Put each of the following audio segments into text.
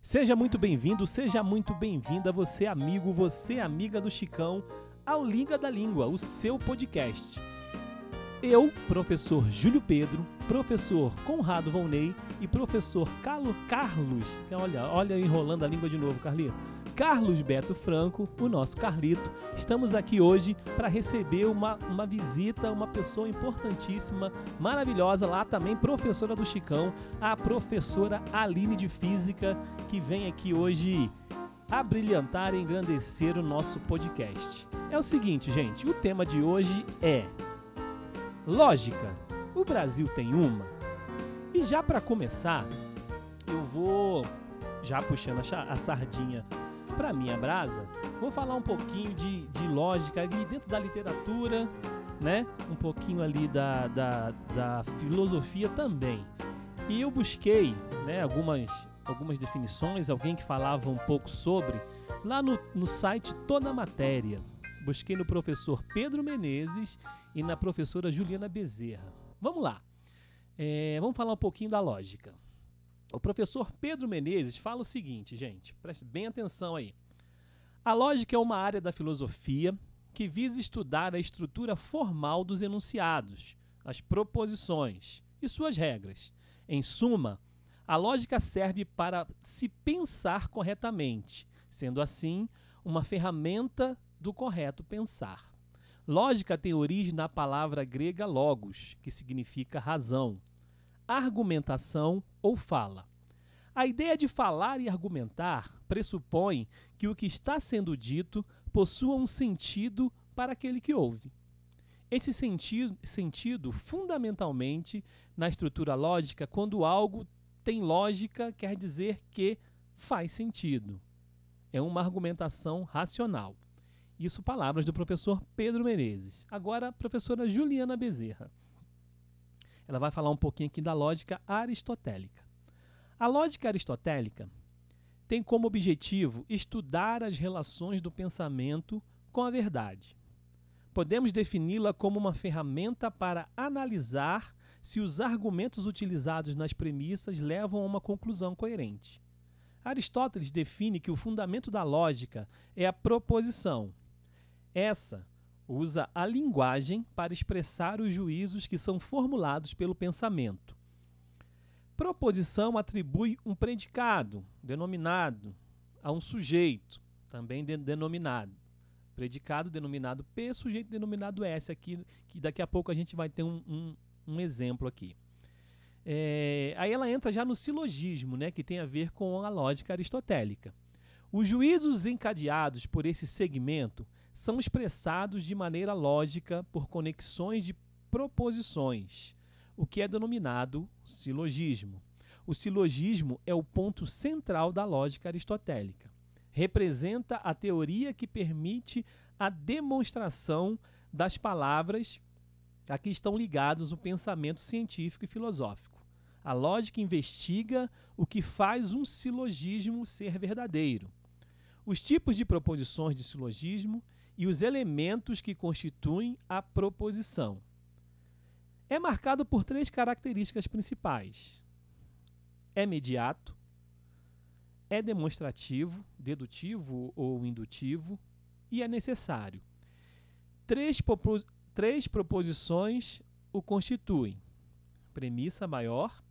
Seja muito bem-vindo, seja muito bem-vinda, você amigo, você amiga do Chicão, ao Liga da Língua, o seu podcast. Eu, professor Júlio Pedro, professor Conrado Volney e professor Carlo Carlos, olha, olha enrolando a língua de novo, Carlito. Carlos Beto Franco, o nosso Carlito, estamos aqui hoje para receber uma, uma visita, uma pessoa importantíssima, maravilhosa, lá também professora do Chicão, a professora Aline de Física, que vem aqui hoje abrilhantar e engrandecer o nosso podcast. É o seguinte, gente, o tema de hoje é lógica. O Brasil tem uma? E já para começar, eu vou já puxando a sardinha para minha brasa, vou falar um pouquinho de, de lógica ali dentro da literatura, né? Um pouquinho ali da, da, da filosofia também. E eu busquei né, algumas, algumas definições, alguém que falava um pouco sobre, lá no, no site Toda Matéria. Busquei no professor Pedro Menezes e na professora Juliana Bezerra. Vamos lá. É, vamos falar um pouquinho da lógica. O professor Pedro Menezes fala o seguinte, gente, preste bem atenção aí. A lógica é uma área da filosofia que visa estudar a estrutura formal dos enunciados, as proposições e suas regras. Em suma, a lógica serve para se pensar corretamente, sendo assim uma ferramenta do correto pensar. Lógica tem origem na palavra grega logos, que significa razão, argumentação ou fala. A ideia de falar e argumentar pressupõe que o que está sendo dito possua um sentido para aquele que ouve. Esse sentido, sentido, fundamentalmente, na estrutura lógica, quando algo tem lógica, quer dizer que faz sentido. É uma argumentação racional. Isso, palavras do professor Pedro Menezes. Agora, professora Juliana Bezerra ela vai falar um pouquinho aqui da lógica aristotélica. A lógica aristotélica tem como objetivo estudar as relações do pensamento com a verdade. Podemos defini-la como uma ferramenta para analisar se os argumentos utilizados nas premissas levam a uma conclusão coerente. Aristóteles define que o fundamento da lógica é a proposição. Essa usa a linguagem para expressar os juízos que são formulados pelo pensamento. Proposição atribui um predicado, denominado, a um sujeito, também de denominado. Predicado denominado P, sujeito denominado S, aqui, que daqui a pouco a gente vai ter um, um, um exemplo aqui. É, aí ela entra já no silogismo, né, que tem a ver com a lógica aristotélica. Os juízos encadeados por esse segmento são expressados de maneira lógica por conexões de proposições, o que é denominado silogismo. O silogismo é o ponto central da lógica aristotélica. Representa a teoria que permite a demonstração das palavras a que estão ligados o pensamento científico e filosófico. A lógica investiga o que faz um silogismo ser verdadeiro. Os tipos de proposições de silogismo e os elementos que constituem a proposição. É marcado por três características principais: é imediato, é demonstrativo, dedutivo ou indutivo, e é necessário. Três, três proposições o constituem: premissa maior,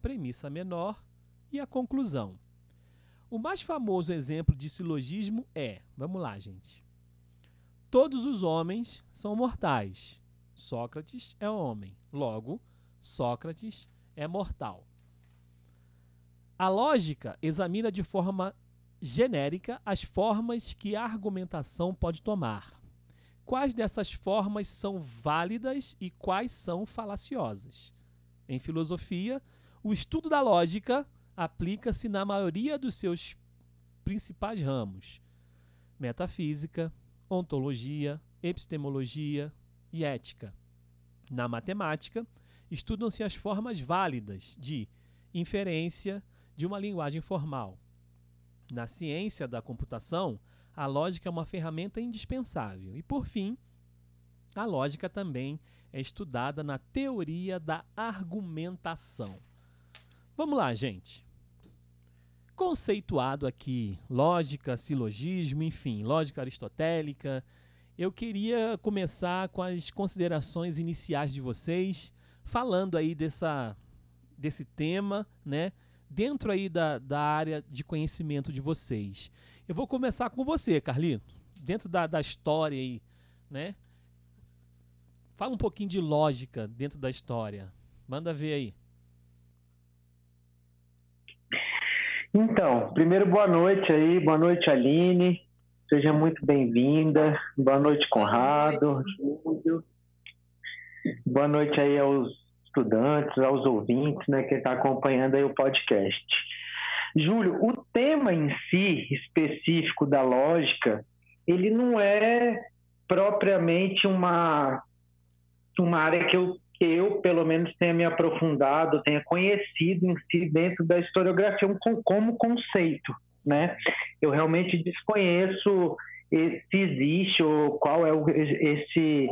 premissa menor e a conclusão. O mais famoso exemplo de silogismo é, vamos lá, gente. Todos os homens são mortais. Sócrates é homem. Logo, Sócrates é mortal. A lógica examina de forma genérica as formas que a argumentação pode tomar. Quais dessas formas são válidas e quais são falaciosas? Em filosofia, o estudo da lógica aplica-se na maioria dos seus principais ramos: metafísica, ontologia, epistemologia e ética. Na matemática, estudam-se as formas válidas de inferência de uma linguagem formal. Na ciência da computação, a lógica é uma ferramenta indispensável. E, por fim, a lógica também é estudada na teoria da argumentação. Vamos lá, gente. Conceituado aqui lógica, silogismo, enfim, lógica aristotélica. Eu queria começar com as considerações iniciais de vocês, falando aí dessa, desse tema, né? Dentro aí da, da área de conhecimento de vocês. Eu vou começar com você, Carlito. Dentro da, da história aí, né? Fala um pouquinho de lógica dentro da história. Manda ver aí. Então, primeiro boa noite aí, boa noite Aline, seja muito bem-vinda, boa noite Conrado, Júlio, boa noite aí aos estudantes, aos ouvintes, né, que está acompanhando aí o podcast. Júlio, o tema em si, específico da lógica, ele não é propriamente uma, uma área que eu eu, pelo menos, tenha me aprofundado, tenha conhecido em si dentro da historiografia como conceito, né? Eu realmente desconheço se existe ou qual é esse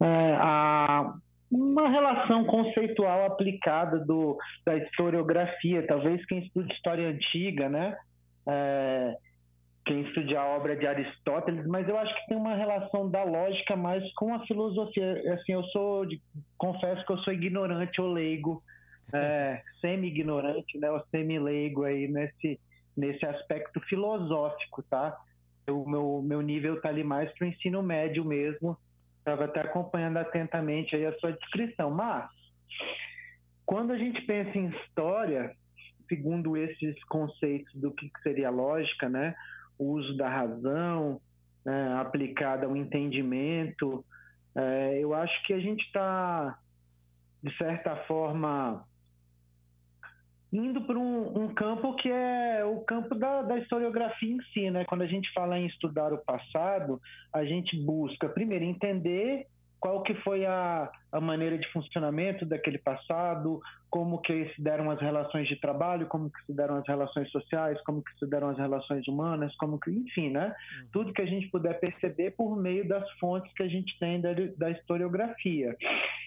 é, a, uma relação conceitual aplicada do, da historiografia. Talvez quem estuda história antiga, né? É, quem estude a obra de Aristóteles, mas eu acho que tem uma relação da lógica mais com a filosofia. Assim, eu sou, confesso que eu sou ignorante ou leigo, é, semi-ignorante, né, ou semi-leigo aí nesse, nesse aspecto filosófico, tá? O meu, meu nível tá ali mais para o ensino médio mesmo, estava até acompanhando atentamente aí a sua descrição, mas quando a gente pensa em história, segundo esses conceitos do que seria lógica, né? O uso da razão né, aplicada ao entendimento. É, eu acho que a gente está, de certa forma, indo para um, um, campo que é o campo da, da, historiografia em si, né? Quando a gente fala em estudar o passado, a gente busca primeiro entender qual que foi a, a maneira de funcionamento daquele passado, como que se deram as relações de trabalho, como que se deram as relações sociais, como que se deram as relações humanas, como que, enfim, né? Uhum. Tudo que a gente puder perceber por meio das fontes que a gente tem da, da historiografia.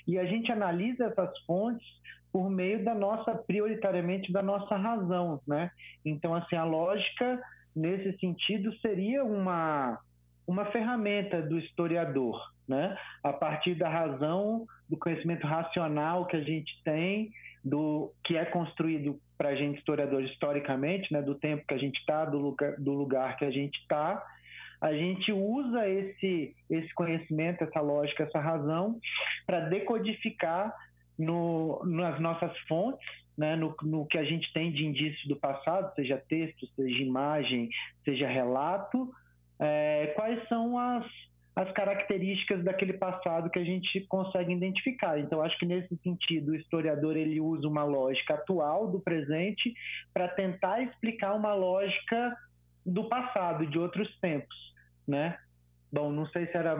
E a gente analisa essas fontes por meio da nossa, prioritariamente da nossa razão, né? Então, assim, a lógica, nesse sentido, seria uma, uma ferramenta do historiador, né? A partir da razão, do conhecimento racional que a gente tem, do que é construído para a gente historiador historicamente, né? Do tempo que a gente está, do lugar, do lugar que a gente está, a gente usa esse esse conhecimento, essa lógica, essa razão para decodificar no, nas nossas fontes, né, no, no, que a gente tem de indícios do passado, seja texto, seja imagem, seja relato, é, quais são as, as características daquele passado que a gente consegue identificar. Então, acho que nesse sentido, o historiador ele usa uma lógica atual do presente para tentar explicar uma lógica do passado, de outros tempos, né? Bom, não sei se era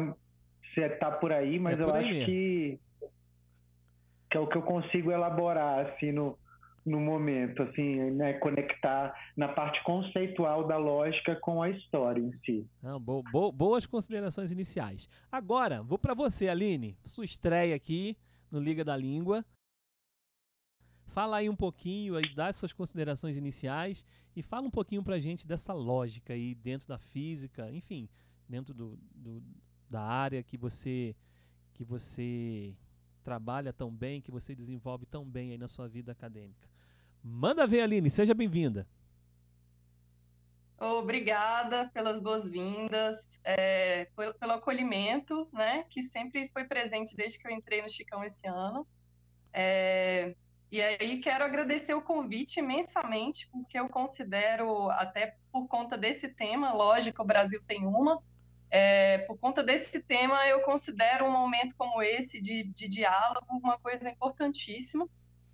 se está por aí, mas é por eu acho que que é o que eu consigo elaborar assim no, no momento, assim, né, conectar na parte conceitual da lógica com a história em si. Não, bo bo boas considerações iniciais. Agora, vou para você, Aline, sua estreia aqui no Liga da Língua. Fala aí um pouquinho, aí, dá suas considerações iniciais e fala um pouquinho para a gente dessa lógica aí dentro da física, enfim, dentro do, do, da área que você que você trabalha tão bem, que você desenvolve tão bem aí na sua vida acadêmica. Manda ver, Aline, seja bem-vinda. Obrigada pelas boas-vindas, é, pelo acolhimento, né, que sempre foi presente desde que eu entrei no Chicão esse ano. É, e aí quero agradecer o convite imensamente, porque eu considero, até por conta desse tema, lógico, o Brasil tem uma, é, por conta desse tema, eu considero um momento como esse de, de diálogo uma coisa importantíssima,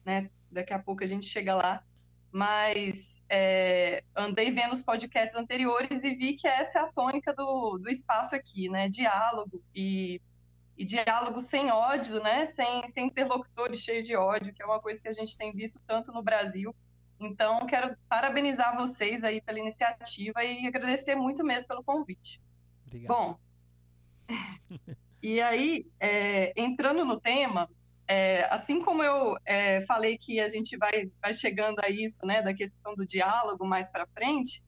né? daqui a pouco a gente chega lá, mas é, andei vendo os podcasts anteriores e vi que essa é a tônica do, do espaço aqui, né? Diálogo e, e diálogo sem ódio, né? Sem, sem interlocutores cheios de ódio, que é uma coisa que a gente tem visto tanto no Brasil. Então, quero parabenizar vocês aí pela iniciativa e agradecer muito mesmo pelo convite. Obrigado. Bom, e aí, é, entrando no tema, é, assim como eu é, falei que a gente vai, vai chegando a isso, né, da questão do diálogo mais para frente,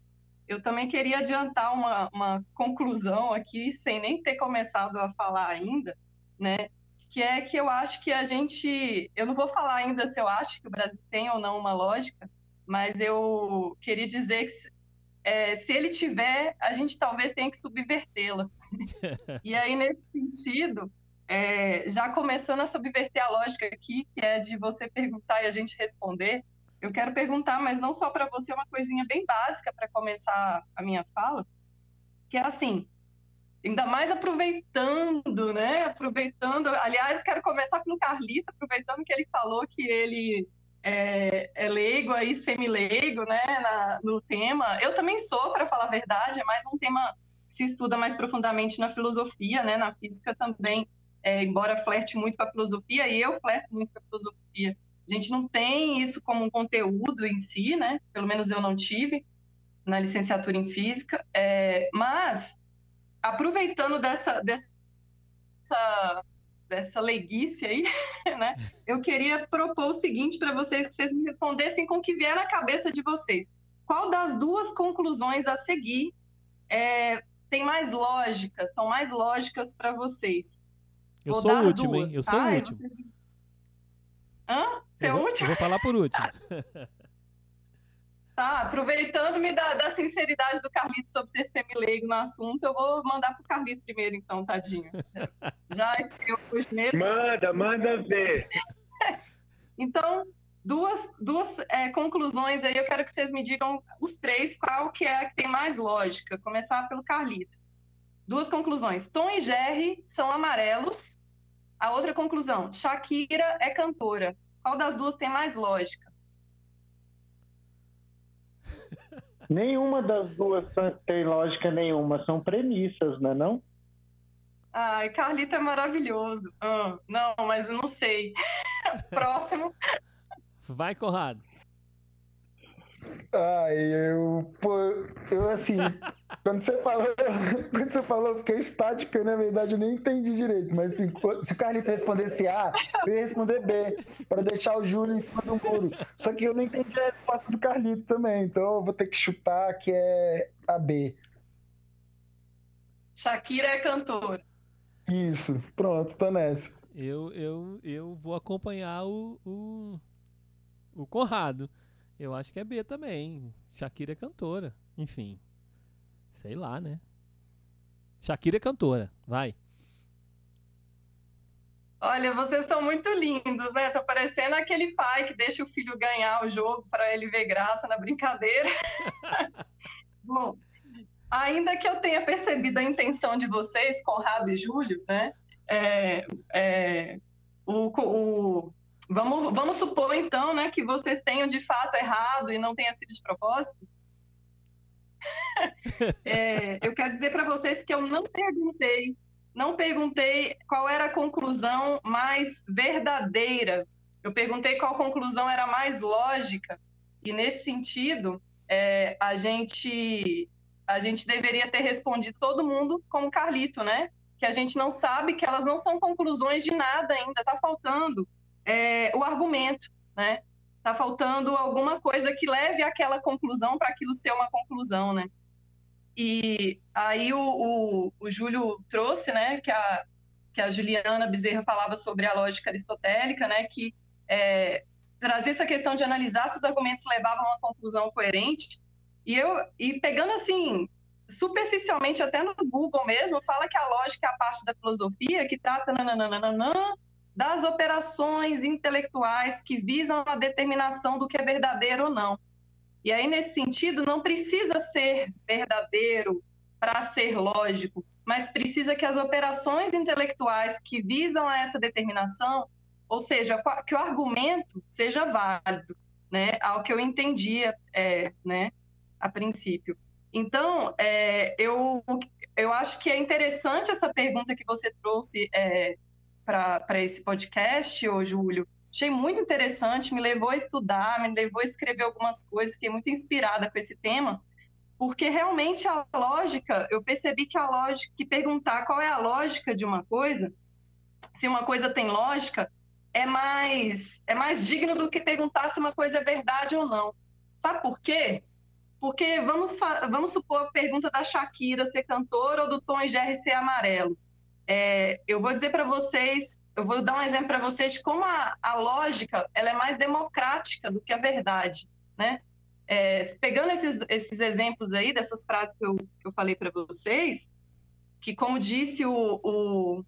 eu também queria adiantar uma, uma conclusão aqui, sem nem ter começado a falar ainda, né, que é que eu acho que a gente, eu não vou falar ainda se eu acho que o Brasil tem ou não uma lógica, mas eu queria dizer que é, se ele tiver, a gente talvez tenha que subvertê-la. e aí, nesse sentido, é, já começando a subverter a lógica aqui, que é de você perguntar e a gente responder, eu quero perguntar, mas não só para você, uma coisinha bem básica para começar a minha fala, que é assim, ainda mais aproveitando, né? Aproveitando, aliás, quero começar pelo Carlito, aproveitando que ele falou que ele é, é leigo aí, semi-leigo, né, na, no tema. Eu também sou, para falar a verdade, é mais um tema que se estuda mais profundamente na filosofia, né, na física também, é, embora flerte muito com a filosofia, e eu flerto muito com a filosofia. A gente não tem isso como um conteúdo em si, né, pelo menos eu não tive na licenciatura em física, é, mas aproveitando dessa, dessa dessa leguice aí, né? Eu queria propor o seguinte para vocês, que vocês me respondessem com o que vier na cabeça de vocês. Qual das duas conclusões a seguir é, tem mais lógica, são mais lógicas para vocês? Eu Vou sou o último, duas, hein? Eu tá? sou o último. Vocês... Hã? Você é o último? Eu vou falar por último. Tá, aproveitando-me da, da, sinceridade do Carlito sobre ser semileigo no assunto, eu vou mandar pro Carlito primeiro, então, tadinho. Já escreveu os primeiros. Manda, manda ver. então, duas, duas é, conclusões aí, eu quero que vocês me digam os três, qual que é a que tem mais lógica. Começar pelo Carlito. Duas conclusões. Tom e Jerry são amarelos. A outra conclusão, Shakira é cantora. Qual das duas tem mais lógica? Nenhuma das duas tem lógica nenhuma, são premissas, não é não? Ai, Carlito é maravilhoso. Ah, não, mas eu não sei. Próximo. Vai, Conrado. Ai, eu, pô, eu assim, quando você falou, quando você falou, eu fiquei estático, na verdade eu nem entendi direito, mas assim, se o Carlito respondesse A, eu ia responder B, para deixar o Júlio em cima do muro. Só que eu não entendi a resposta do Carlito também, então eu vou ter que chutar que é a B. Shakira é cantora. Isso, pronto, tô nessa. Eu, eu, eu vou acompanhar o, o, o Conrado. Eu acho que é B também. Shakira é cantora. Enfim. Sei lá, né? Shakira é cantora. Vai. Olha, vocês são muito lindos, né? Tá parecendo aquele pai que deixa o filho ganhar o jogo para ele ver graça na brincadeira. Bom, ainda que eu tenha percebido a intenção de vocês, Conrado e Júlio, né? É, é, o, o, Vamos, vamos supor, então, né, que vocês tenham de fato errado e não tenha sido de propósito. é, eu quero dizer para vocês que eu não perguntei, não perguntei qual era a conclusão mais verdadeira. Eu perguntei qual conclusão era mais lógica. E nesse sentido, é, a gente a gente deveria ter respondido todo mundo como Carlito, né? Que a gente não sabe que elas não são conclusões de nada ainda, está faltando é, o argumento, né? Tá faltando alguma coisa que leve àquela conclusão para aquilo ser uma conclusão, né? E aí o, o, o, Júlio trouxe, né, que a, que a Juliana Bezerra falava sobre a lógica aristotélica, né, que é, trazer essa questão de analisar se os argumentos levavam a uma conclusão coerente. E eu e pegando assim superficialmente até no Google mesmo fala que a lógica é a parte da filosofia que trata nananana, das operações intelectuais que visam a determinação do que é verdadeiro ou não. E aí, nesse sentido, não precisa ser verdadeiro para ser lógico, mas precisa que as operações intelectuais que visam a essa determinação, ou seja, que o argumento seja válido, né, ao que eu entendia, é, né, a princípio. Então, é, eu, eu acho que é interessante essa pergunta que você trouxe é, para esse podcast, ô Júlio. Achei muito interessante, me levou a estudar, me levou a escrever algumas coisas, fiquei muito inspirada com esse tema, porque realmente a lógica, eu percebi que a lógica, que perguntar qual é a lógica de uma coisa, se uma coisa tem lógica, é mais, é mais digno do que perguntar se uma coisa é verdade ou não. Sabe por quê? Porque vamos, vamos supor a pergunta da Shakira ser cantora ou do Tom e Jerry ser amarelo. É, eu vou dizer para vocês, eu vou dar um exemplo para vocês de como a, a, lógica ela é mais democrática do que a verdade, né? É, pegando esses, esses exemplos aí, dessas frases que eu, que eu falei para vocês, que como disse o, o,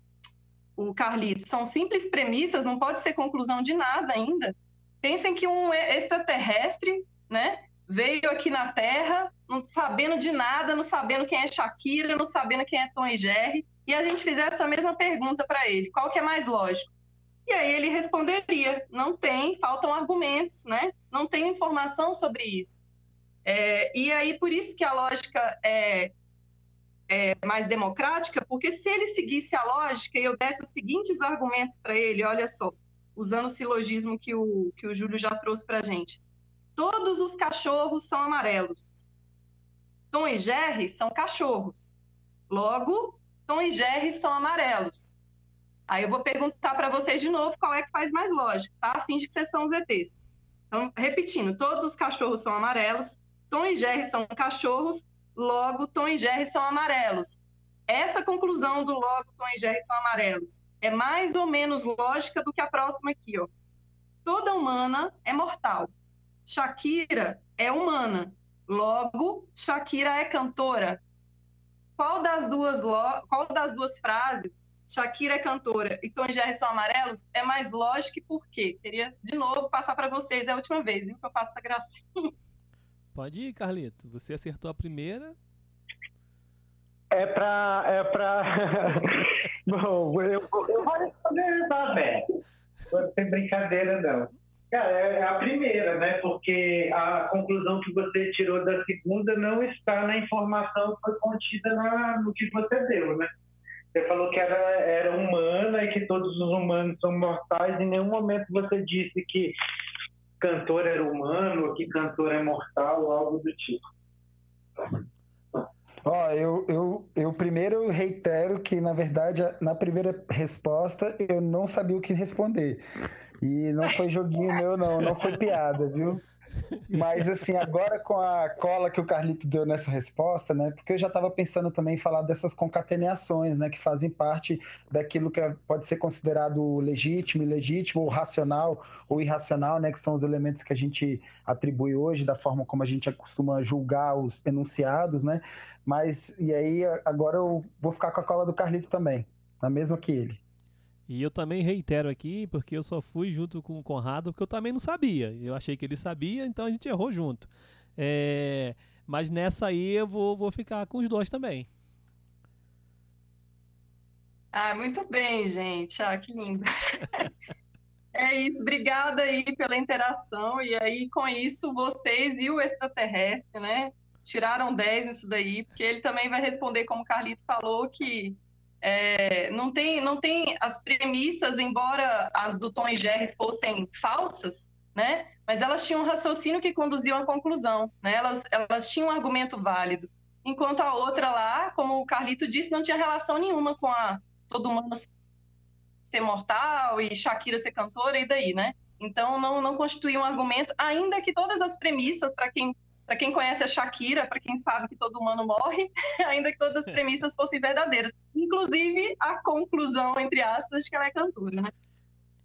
o Carlitos, são simples premissas, não pode ser conclusão de nada ainda. Pensem que um extraterrestre, né, veio aqui na Terra, não sabendo de nada, não sabendo quem é Shakira, não sabendo quem é Tom e Jerry, e a gente fizesse essa mesma pergunta para ele, qual que é mais lógico? E aí ele responderia, não tem, faltam argumentos, né? Não tem informação sobre isso. É, e aí por isso que a lógica é, é, mais democrática, porque se ele seguisse a lógica e eu desse os seguintes argumentos para ele, olha só, usando o silogismo que o, que o Júlio já trouxe para a gente. Todos os cachorros são amarelos. Tom e Jerry são cachorros. Logo, Tom e Jerry são amarelos. Aí eu vou perguntar para vocês de novo qual é que faz mais lógico, tá? De que vocês são os ETs. Então, repetindo, todos os cachorros são amarelos, Tom e Jerry são cachorros, logo Tom e Jerry são amarelos. Essa conclusão do logo Tom e Jerry são amarelos é mais ou menos lógica do que a próxima aqui, ó. Toda humana é mortal. Shakira é humana. Logo, Shakira é cantora. Qual das duas, qual das duas frases, Shakira é cantora e Tom e Jerry são amarelos, é mais lógico e por quê? Queria, de novo, passar para vocês, é a última vez viu, que eu faço essa gracinha. Pode ir, Carlito. Você acertou a primeira. É pra. É pra... Bom, eu, eu vou responder, tá, velho? Não tem brincadeira, não. Cara, é a primeira, né? Porque a conclusão que você tirou da segunda não está na informação que foi contida na, no que você deu, né? Você falou que era, era humana e que todos os humanos são mortais. Em nenhum momento você disse que cantor era humano, que cantor é mortal, algo do tipo. Ó, eu, eu, eu primeiro reitero que, na verdade, na primeira resposta eu não sabia o que responder. E não foi joguinho meu, não, não foi piada, viu? Mas assim, agora com a cola que o Carlito deu nessa resposta, né? Porque eu já estava pensando também em falar dessas concateneações, né? Que fazem parte daquilo que pode ser considerado legítimo, ilegítimo, ou racional ou irracional, né? Que são os elementos que a gente atribui hoje, da forma como a gente costuma julgar os enunciados, né? Mas, e aí, agora eu vou ficar com a cola do Carlito também, na mesma que ele. E eu também reitero aqui, porque eu só fui junto com o Conrado, porque eu também não sabia. Eu achei que ele sabia, então a gente errou junto. É... Mas nessa aí eu vou, vou ficar com os dois também. Ah, muito bem, gente. Ah, que lindo. é isso. Obrigada aí pela interação. E aí, com isso, vocês e o extraterrestre, né? Tiraram 10 nisso daí, porque ele também vai responder, como o Carlito falou, que é, não, tem, não tem as premissas, embora as do Tom e Jerry fossem falsas, né? Mas elas tinham um raciocínio que conduzia à conclusão, né? Elas, elas tinham um argumento válido. Enquanto a outra lá, como o Carlito disse, não tinha relação nenhuma com a todo mundo ser mortal e Shakira ser cantora e daí, né? Então não, não constituía um argumento, ainda que todas as premissas, para quem para quem conhece a Shakira, para quem sabe que todo humano morre, ainda que todas as premissas fossem verdadeiras. Inclusive a conclusão, entre aspas, de que ela é cantora, né?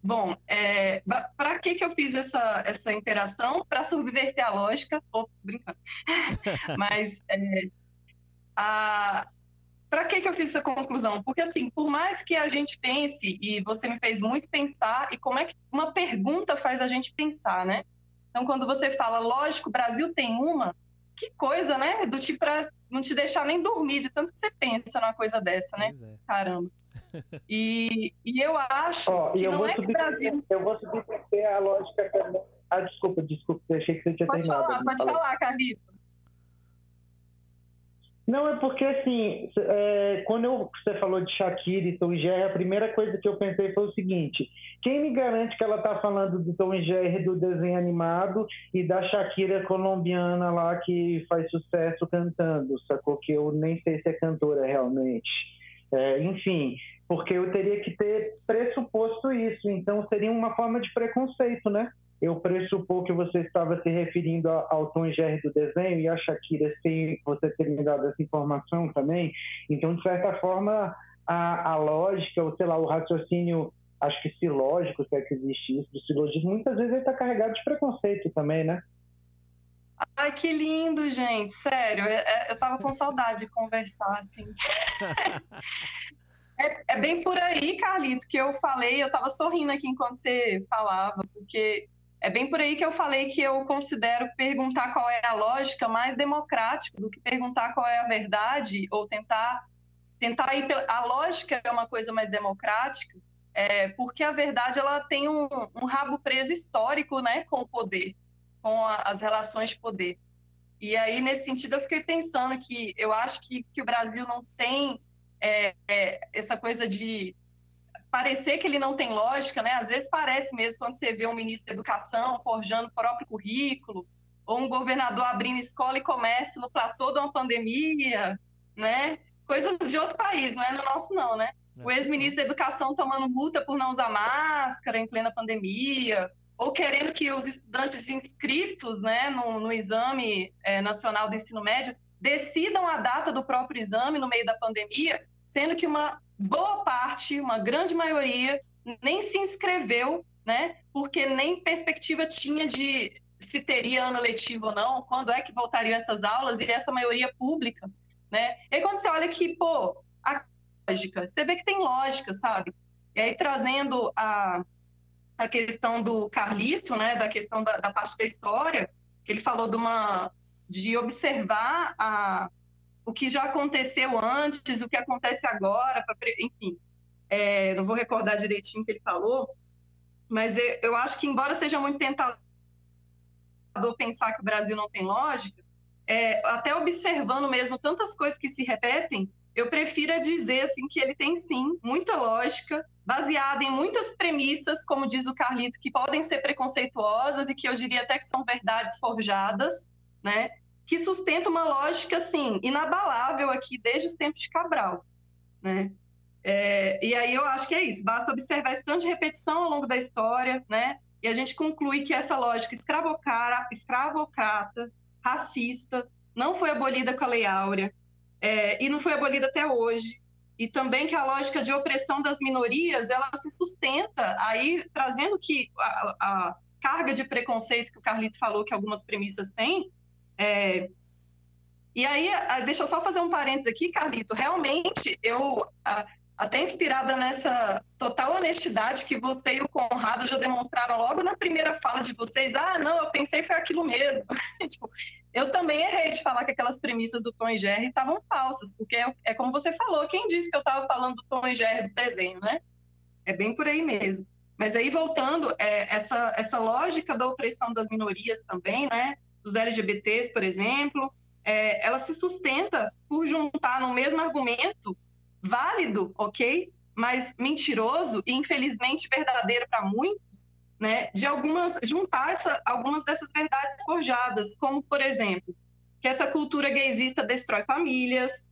Bom, é, para que, que eu fiz essa, essa interação? Para subverter a lógica. Tô brincando. Mas é, para que, que eu fiz essa conclusão? Porque, assim, por mais que a gente pense, e você me fez muito pensar, e como é que uma pergunta faz a gente pensar, né? Então, quando você fala, lógico, o Brasil tem uma, que coisa, né? Do tipo para não te deixar nem dormir, de tanto que você pensa numa coisa dessa, né? É. Caramba. E, e eu acho oh, que não é que o Brasil. Eu vou subverter a lógica também. Ah, desculpa, desculpa, eu achei que você tinha pode terminado. Falar, pode falar, Carlito. Não, é porque assim, é, quando eu, você falou de Shakira e Tom Jerry, a primeira coisa que eu pensei foi o seguinte: quem me garante que ela está falando do Tom Jerry do desenho animado e da Shakira colombiana lá que faz sucesso cantando, sacou? Que eu nem sei se é cantora realmente. É, enfim, porque eu teria que ter pressuposto isso. Então, seria uma forma de preconceito, né? Eu pressupor que você estava se referindo ao Tom Jerry do desenho e a Shakira sem você ter me dado essa informação também. Então, de certa forma, a, a lógica, ou sei lá, o raciocínio, acho que silógico, se é que existe isso, do silogismo, muitas vezes ele está carregado de preconceito também, né? Ai, que lindo, gente. Sério, eu, eu tava com saudade de conversar, assim. É, é, bem por aí, Carlito, que eu falei, eu tava sorrindo aqui enquanto você falava, porque é bem por aí que eu falei que eu considero perguntar qual é a lógica mais democrático do que perguntar qual é a verdade ou tentar tentar ir pela... a lógica é uma coisa mais democrática, é, porque a verdade ela tem um, um rabo preso histórico, né, com o poder com a, as relações de poder. E aí, nesse sentido, eu fiquei pensando que eu acho que, que o Brasil não tem é, é, essa coisa de parecer que ele não tem lógica, né? Às vezes parece mesmo quando você vê um ministro da Educação forjando o próprio currículo, ou um governador abrindo escola e comércio no platô de uma pandemia, né? Coisas de outro país, não é no nosso não, né? O é. ex-ministro da Educação tomando multa por não usar máscara em plena pandemia, ou querendo que os estudantes inscritos né, no, no exame é, nacional do ensino médio decidam a data do próprio exame no meio da pandemia, sendo que uma boa parte, uma grande maioria, nem se inscreveu, né, porque nem perspectiva tinha de se teria ano letivo ou não, quando é que voltariam essas aulas, e essa maioria pública. Né? E quando você olha que, pô, a lógica, você vê que tem lógica, sabe? E aí trazendo a, a questão do Carlito, né, da questão da, da, parte da história, que ele falou de uma de observar a, o que já aconteceu antes, o que acontece agora, pra, enfim, é, não vou recordar direitinho o que ele falou, mas eu, eu acho que embora seja muito tentador pensar que o Brasil não tem lógica, é, até observando mesmo tantas coisas que se repetem, eu prefiro dizer assim que ele tem sim muita lógica, baseada em muitas premissas, como diz o Carlito, que podem ser preconceituosas e que eu diria até que são verdades forjadas, né? Que sustenta uma lógica assim inabalável aqui desde os tempos de Cabral, né? É, e aí eu acho que é isso. Basta observar esse tanto de repetição ao longo da história, né? E a gente conclui que essa lógica escravocrata, escravocrata racista, não foi abolida com a Lei Áurea, é, e não foi abolida até hoje. E também que a lógica de opressão das minorias, ela se sustenta aí, trazendo que a, a carga de preconceito que o Carlito falou que algumas premissas têm, é, e aí, deixa eu só fazer um parênteses aqui, Carlito. Realmente, eu, até inspirada nessa total honestidade que você e o Conrado já demonstraram logo na primeira fala de vocês. Ah, não, eu pensei foi aquilo mesmo. tipo, eu também errei de falar que aquelas premissas do Tom e Jerry estavam falsas, porque é, como você falou, quem disse que eu estava falando do Tom e Jerry do desenho, né? É bem por aí mesmo. Mas aí, voltando, é, essa, essa lógica da opressão das minorias também, né? Dos LGBTs, por exemplo, é, ela se sustenta por juntar no mesmo argumento válido, ok, mas mentiroso e infelizmente verdadeiro para muitos, né, de algumas juntar essa, algumas dessas verdades forjadas, como por exemplo, que essa cultura gaysista destrói famílias,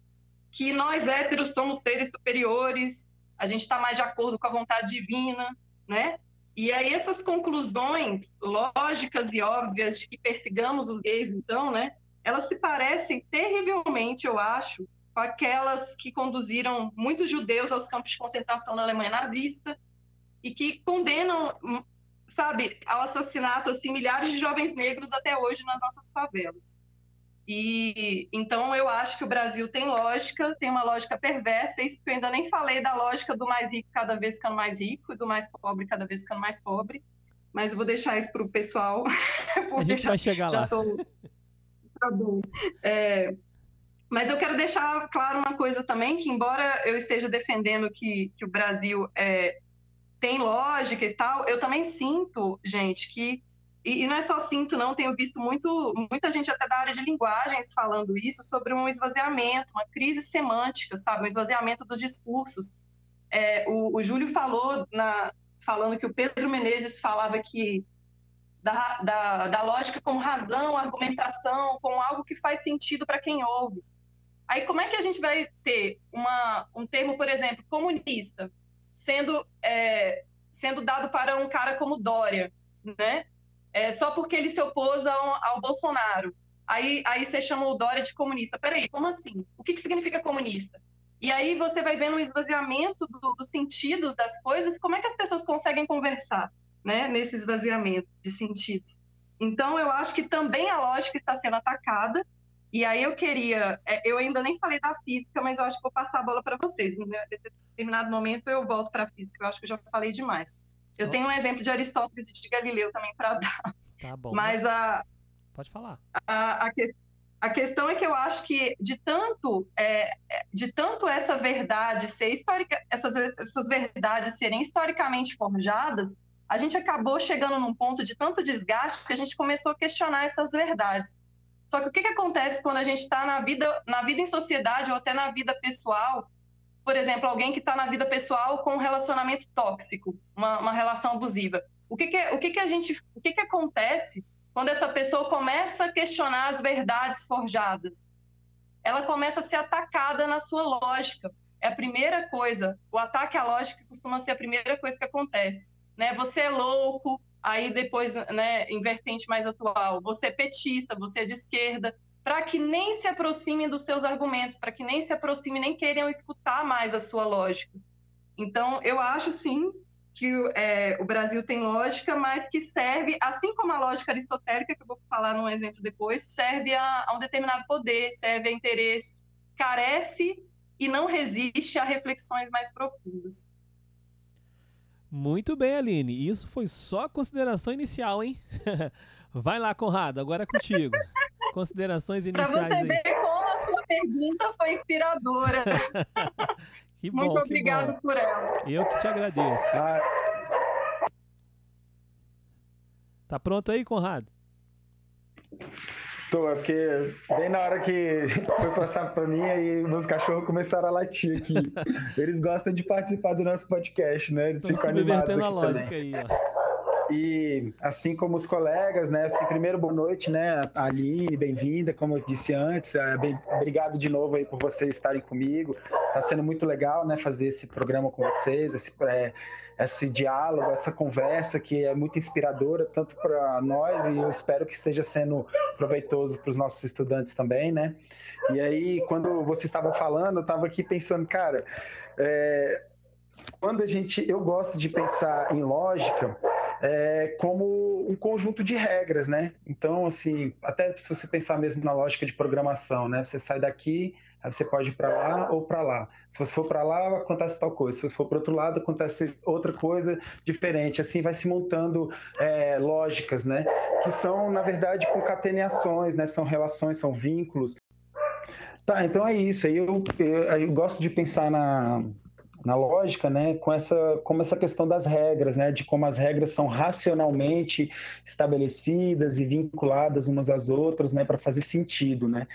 que nós héteros somos seres superiores, a gente está mais de acordo com a vontade divina, né? E aí essas conclusões lógicas e óbvias de que persigamos os gays, então, né? Elas se parecem terrivelmente, eu acho, com aquelas que conduziram muitos judeus aos campos de concentração na Alemanha nazista e que condenam, sabe, ao assassinato assim, milhares de jovens negros até hoje nas nossas favelas. E então eu acho que o Brasil tem lógica, tem uma lógica perversa, isso que eu ainda nem falei da lógica do mais rico cada vez ficando mais rico e do mais pobre cada vez ficando mais pobre, mas eu vou deixar isso para o pessoal. A gente já, vai chegar já lá. Tô... Tá bom. É, mas eu quero deixar claro uma coisa também, que embora eu esteja defendendo que, que o Brasil é, tem lógica e tal, eu também sinto, gente, que e, não é só sinto, não, tenho visto muito, muita gente até da área de linguagens falando isso, sobre um esvaziamento, uma crise semântica, sabe? Um esvaziamento dos discursos. É, o, o, Júlio falou, na, falando que o Pedro Menezes falava que da, da, da lógica como razão, argumentação, como algo que faz sentido para quem ouve. Aí como é que a gente vai ter uma, um termo, por exemplo, comunista, sendo, é, sendo dado para um cara como Dória, né? É, só porque ele se opôs ao, ao Bolsonaro. Aí, aí você chama o Dória de comunista. Peraí, como assim? O que, que significa comunista? E aí você vai vendo o esvaziamento do, dos sentidos das coisas. Como é que as pessoas conseguem conversar né, nesse esvaziamento de sentidos? Então, eu acho que também a lógica está sendo atacada. E aí eu queria, é, eu ainda nem falei da física, mas eu acho que vou passar a bola para vocês. Em determinado momento eu volto para a física. Eu acho que eu já falei demais. Eu tenho um exemplo de Aristóteles e de Galileu também para dar. Tá bom. Mas a, Pode falar. A, a, a, questão é que eu acho que de tanto, é, é, de tanto essa verdade ser histórica, essas, essas verdades serem historicamente forjadas, a gente acabou chegando num ponto de tanto desgaste que a gente começou a questionar essas verdades. Só que o que, que acontece quando a gente está na vida, na vida em sociedade ou até na vida pessoal? Por exemplo, alguém que está na vida pessoal com um relacionamento tóxico, uma, uma relação abusiva. O que, que, o que, que a gente, o que, que acontece quando essa pessoa começa a questionar as verdades forjadas. Ela começa a ser atacada na sua lógica. É a primeira coisa. O ataque à lógica costuma ser a primeira coisa que acontece. Né? Você é louco, aí depois, né, em vertente mais atual, você é petista, você é de esquerda, para que nem se aproximem dos seus argumentos, para que nem se aproximem, nem queiram escutar mais a sua lógica. Então, eu acho sim que é, o Brasil tem lógica, mas que serve, assim como a lógica aristotélica, que eu vou falar num exemplo depois, serve a, a um determinado poder, serve a interesse, carece e não resiste a reflexões mais profundas. Muito bem, Aline. Isso foi só a consideração inicial, hein? Vai lá, Conrado, agora é contigo. Considerações iniciais Para você ver aí. como a sua pergunta foi inspiradora. Que bom, Muito obrigado bom. por ela. Eu que te agradeço. Ah, Tá pronto aí, Conrado? tô, é porque bem na hora que foi passar pra mim, aí meus cachorros começaram a latir aqui. Eles gostam de participar do nosso podcast, né? Eles Tô ficam animados subvertendo a aqui lógica também. aí, ó. E assim como os colegas, né? Assim, primeiro, boa noite, né? Aline, bem-vinda, como eu disse antes. É, bem, obrigado de novo aí por vocês estarem comigo. Tá sendo muito legal, né? Fazer esse programa com vocês, esse, é, esse diálogo, essa conversa que é muito inspiradora, tanto para nós e eu espero que esteja sendo proveitoso para os nossos estudantes também, né? E aí, quando você estava falando, eu estava aqui pensando, cara, é, quando a gente, eu gosto de pensar em lógica é, como um conjunto de regras, né? Então, assim, até se você pensar mesmo na lógica de programação, né? Você sai daqui, aí você pode ir para lá ou para lá. Se você for para lá, acontece tal coisa. Se você for para outro lado, acontece outra coisa diferente. Assim, vai se montando é, lógicas, né? Que são, na verdade, concatenações, né? São relações, são vínculos. Tá, então é isso. Eu, eu, eu gosto de pensar na, na lógica, né, com essa, como essa questão das regras, né, de como as regras são racionalmente estabelecidas e vinculadas umas às outras, né, para fazer sentido, né.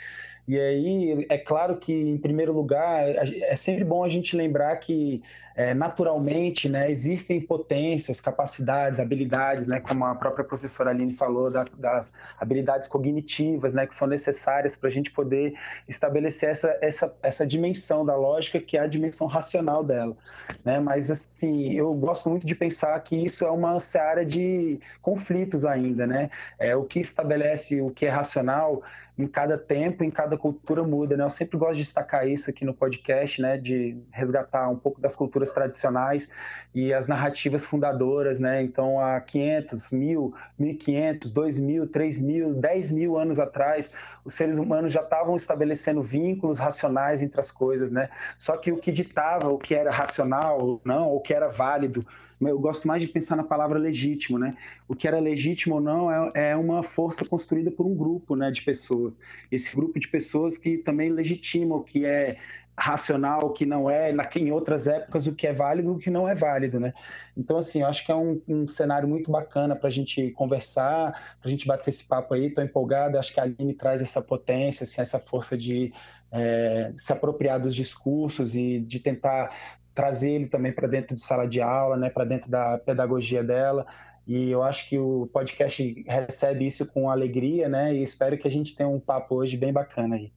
E aí, é claro que, em primeiro lugar, é sempre bom a gente lembrar que, é, naturalmente, né, existem potências, capacidades, habilidades, né, como a própria professora Aline falou, da, das habilidades cognitivas, né, que são necessárias para a gente poder estabelecer essa, essa, essa dimensão da lógica, que é a dimensão racional dela. Né? Mas, assim, eu gosto muito de pensar que isso é uma seara de conflitos ainda, né? É, o que estabelece o que é racional em cada tempo, em cada cultura muda, né? Eu sempre gosto de destacar isso aqui no podcast, né? De resgatar um pouco das culturas tradicionais e as narrativas fundadoras, né? Então, há 500, 1000, 1500, 2000, 3000, 10 mil anos atrás, os seres humanos já estavam estabelecendo vínculos racionais entre as coisas, né? Só que o que ditava o que era racional, não, o que era válido, eu gosto mais de pensar na palavra legítimo, né? O que era legítimo ou não é, é, uma força construída por um grupo, né, de pessoas. Esse grupo de pessoas que também legitima o que é racional, o que não é, na, em outras épocas o que é válido, o que não é válido, né? Então, assim, eu acho que é um, um cenário muito bacana para a gente conversar, para a gente bater esse papo aí. Estou empolgado, acho que a Aline traz essa potência, assim, essa força de é, se apropriar dos discursos e de tentar trazer ele também para dentro de sala de aula, né, para dentro da pedagogia dela. E eu acho que o podcast recebe isso com alegria, né? E espero que a gente tenha um papo hoje bem bacana aí.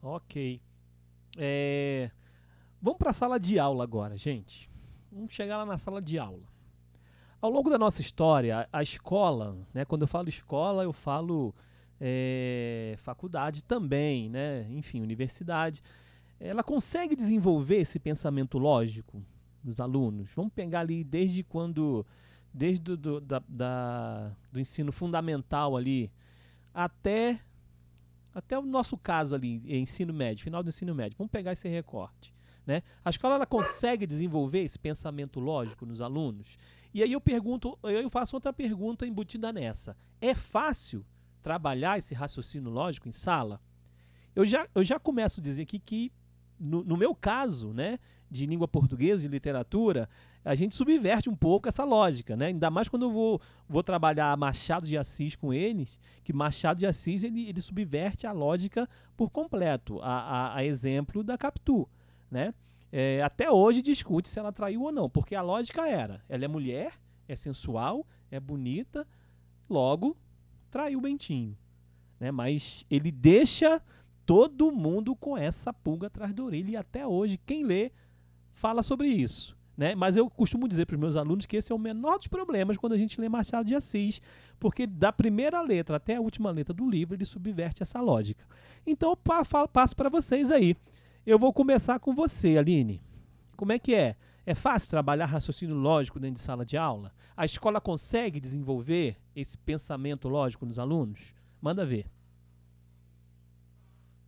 Ok. É... Vamos para a sala de aula agora, gente. Vamos chegar lá na sala de aula. Ao longo da nossa história, a escola, né, quando eu falo escola, eu falo é, faculdade também, né, enfim, universidade, ela consegue desenvolver esse pensamento lógico dos alunos. Vamos pegar ali desde quando, desde do, da, da, do ensino fundamental ali até até o nosso caso ali, ensino médio, final do ensino médio. Vamos pegar esse recorte. Né? A escola ela consegue desenvolver esse pensamento lógico nos alunos? E aí eu pergunto, eu faço outra pergunta embutida nessa. É fácil trabalhar esse raciocínio lógico em sala? Eu já, eu já começo a dizer aqui que, no, no meu caso, né, de língua portuguesa e literatura, a gente subverte um pouco essa lógica, né? Ainda mais quando eu vou, vou trabalhar Machado de Assis com eles, que Machado de Assis ele, ele subverte a lógica por completo, a, a, a exemplo da Capitu, né? É, até hoje discute se ela traiu ou não, porque a lógica era: ela é mulher, é sensual, é bonita, logo traiu o Bentinho. Né? Mas ele deixa todo mundo com essa pulga atrás da orelha e até hoje quem lê fala sobre isso. Né? Mas eu costumo dizer para os meus alunos que esse é o menor dos problemas quando a gente lê Machado de Assis, porque da primeira letra até a última letra do livro ele subverte essa lógica. Então eu passo para vocês aí. Eu vou começar com você, Aline. Como é que é? É fácil trabalhar raciocínio lógico dentro de sala de aula? A escola consegue desenvolver esse pensamento lógico nos alunos? Manda ver.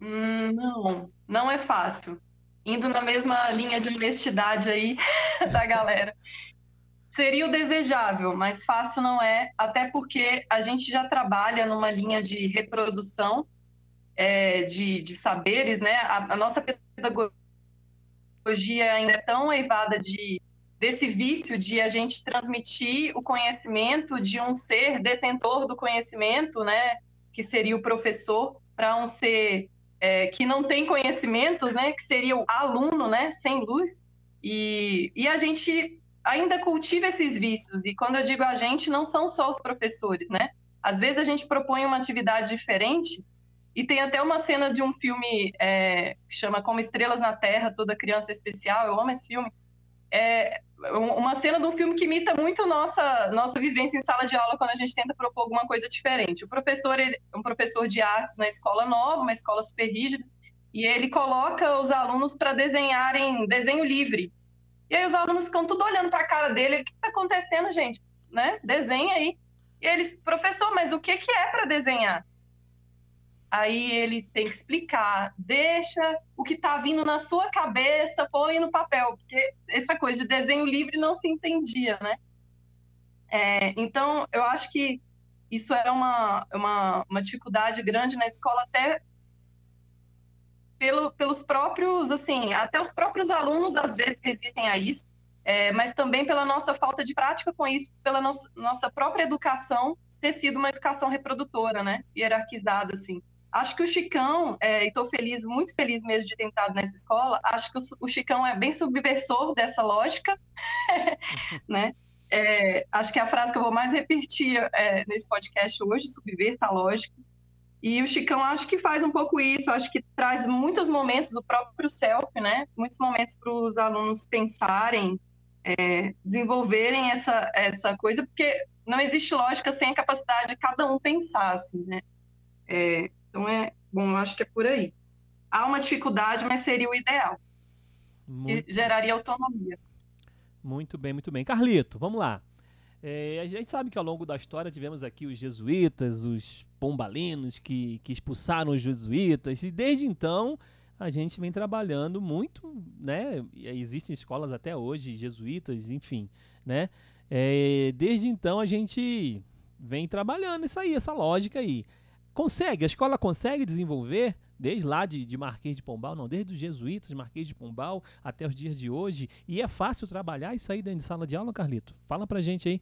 Hum, não, não é fácil indo na mesma linha de honestidade aí da galera. Seria o desejável, mas fácil não é, até porque a gente já trabalha numa linha de reprodução é, de, de, saberes, né? A, a, nossa pedagogia ainda é tão eivada de, desse vício de a gente transmitir o conhecimento de um ser detentor do conhecimento, né? Que seria o professor, para um ser é, que não tem conhecimentos, né, que seria o aluno, né, sem luz, e, e a gente ainda cultiva esses vícios, e quando eu digo a gente, não são só os professores, né, às vezes a gente propõe uma atividade diferente, e tem até uma cena de um filme é, que chama Como Estrelas na Terra, Toda Criança Especial, eu amo esse filme, é uma cena de um filme que imita muito nossa nossa vivência em sala de aula quando a gente tenta propor alguma coisa diferente. O professor ele, um professor de artes na escola nova, uma escola super rígida, e ele coloca os alunos para desenharem desenho livre. E aí os alunos ficam tudo olhando para a cara dele, o que está acontecendo, gente? Né? Desenha aí. E eles, professor, mas o que, que é para desenhar? Aí ele tem que explicar, deixa o que está vindo na sua cabeça, põe no papel, porque essa coisa de desenho livre não se entendia, né? É, então, eu acho que isso era uma, uma, uma dificuldade grande na escola, até pelo, pelos próprios, assim, até os próprios alunos às vezes resistem a isso, é, mas também pela nossa falta de prática com isso, pela no nossa própria educação ter sido uma educação reprodutora, né? Hierarquizada, assim. Acho que o Chicão, é, e estou feliz, muito feliz mesmo de ter entrado nessa escola, acho que o, o Chicão é bem subversor dessa lógica, né? É, acho que é a frase que eu vou mais repetir é, nesse podcast hoje, subverta a lógica. E o Chicão acho que faz um pouco isso, acho que traz muitos momentos, o próprio self, né? Muitos momentos para os alunos pensarem, é, desenvolverem essa, essa coisa, porque não existe lógica sem a capacidade de cada um pensar, assim, né? É, então é, bom, eu acho que é por aí. Há uma dificuldade, mas seria o ideal. Muito... Que geraria autonomia. Muito bem, muito bem. Carlito, vamos lá. É, a gente sabe que ao longo da história tivemos aqui os jesuítas, os pombalinos que, que expulsaram os jesuítas, e desde então a gente vem trabalhando muito, né? Existem escolas até hoje, jesuítas, enfim, né? É, desde então a gente vem trabalhando isso aí, essa lógica aí. Consegue, a escola consegue desenvolver, desde lá de, de Marquês de Pombal, não, desde os jesuítas, Marquês de Pombal, até os dias de hoje. E é fácil trabalhar isso aí dentro de sala de aula, Carlito? Fala pra gente aí.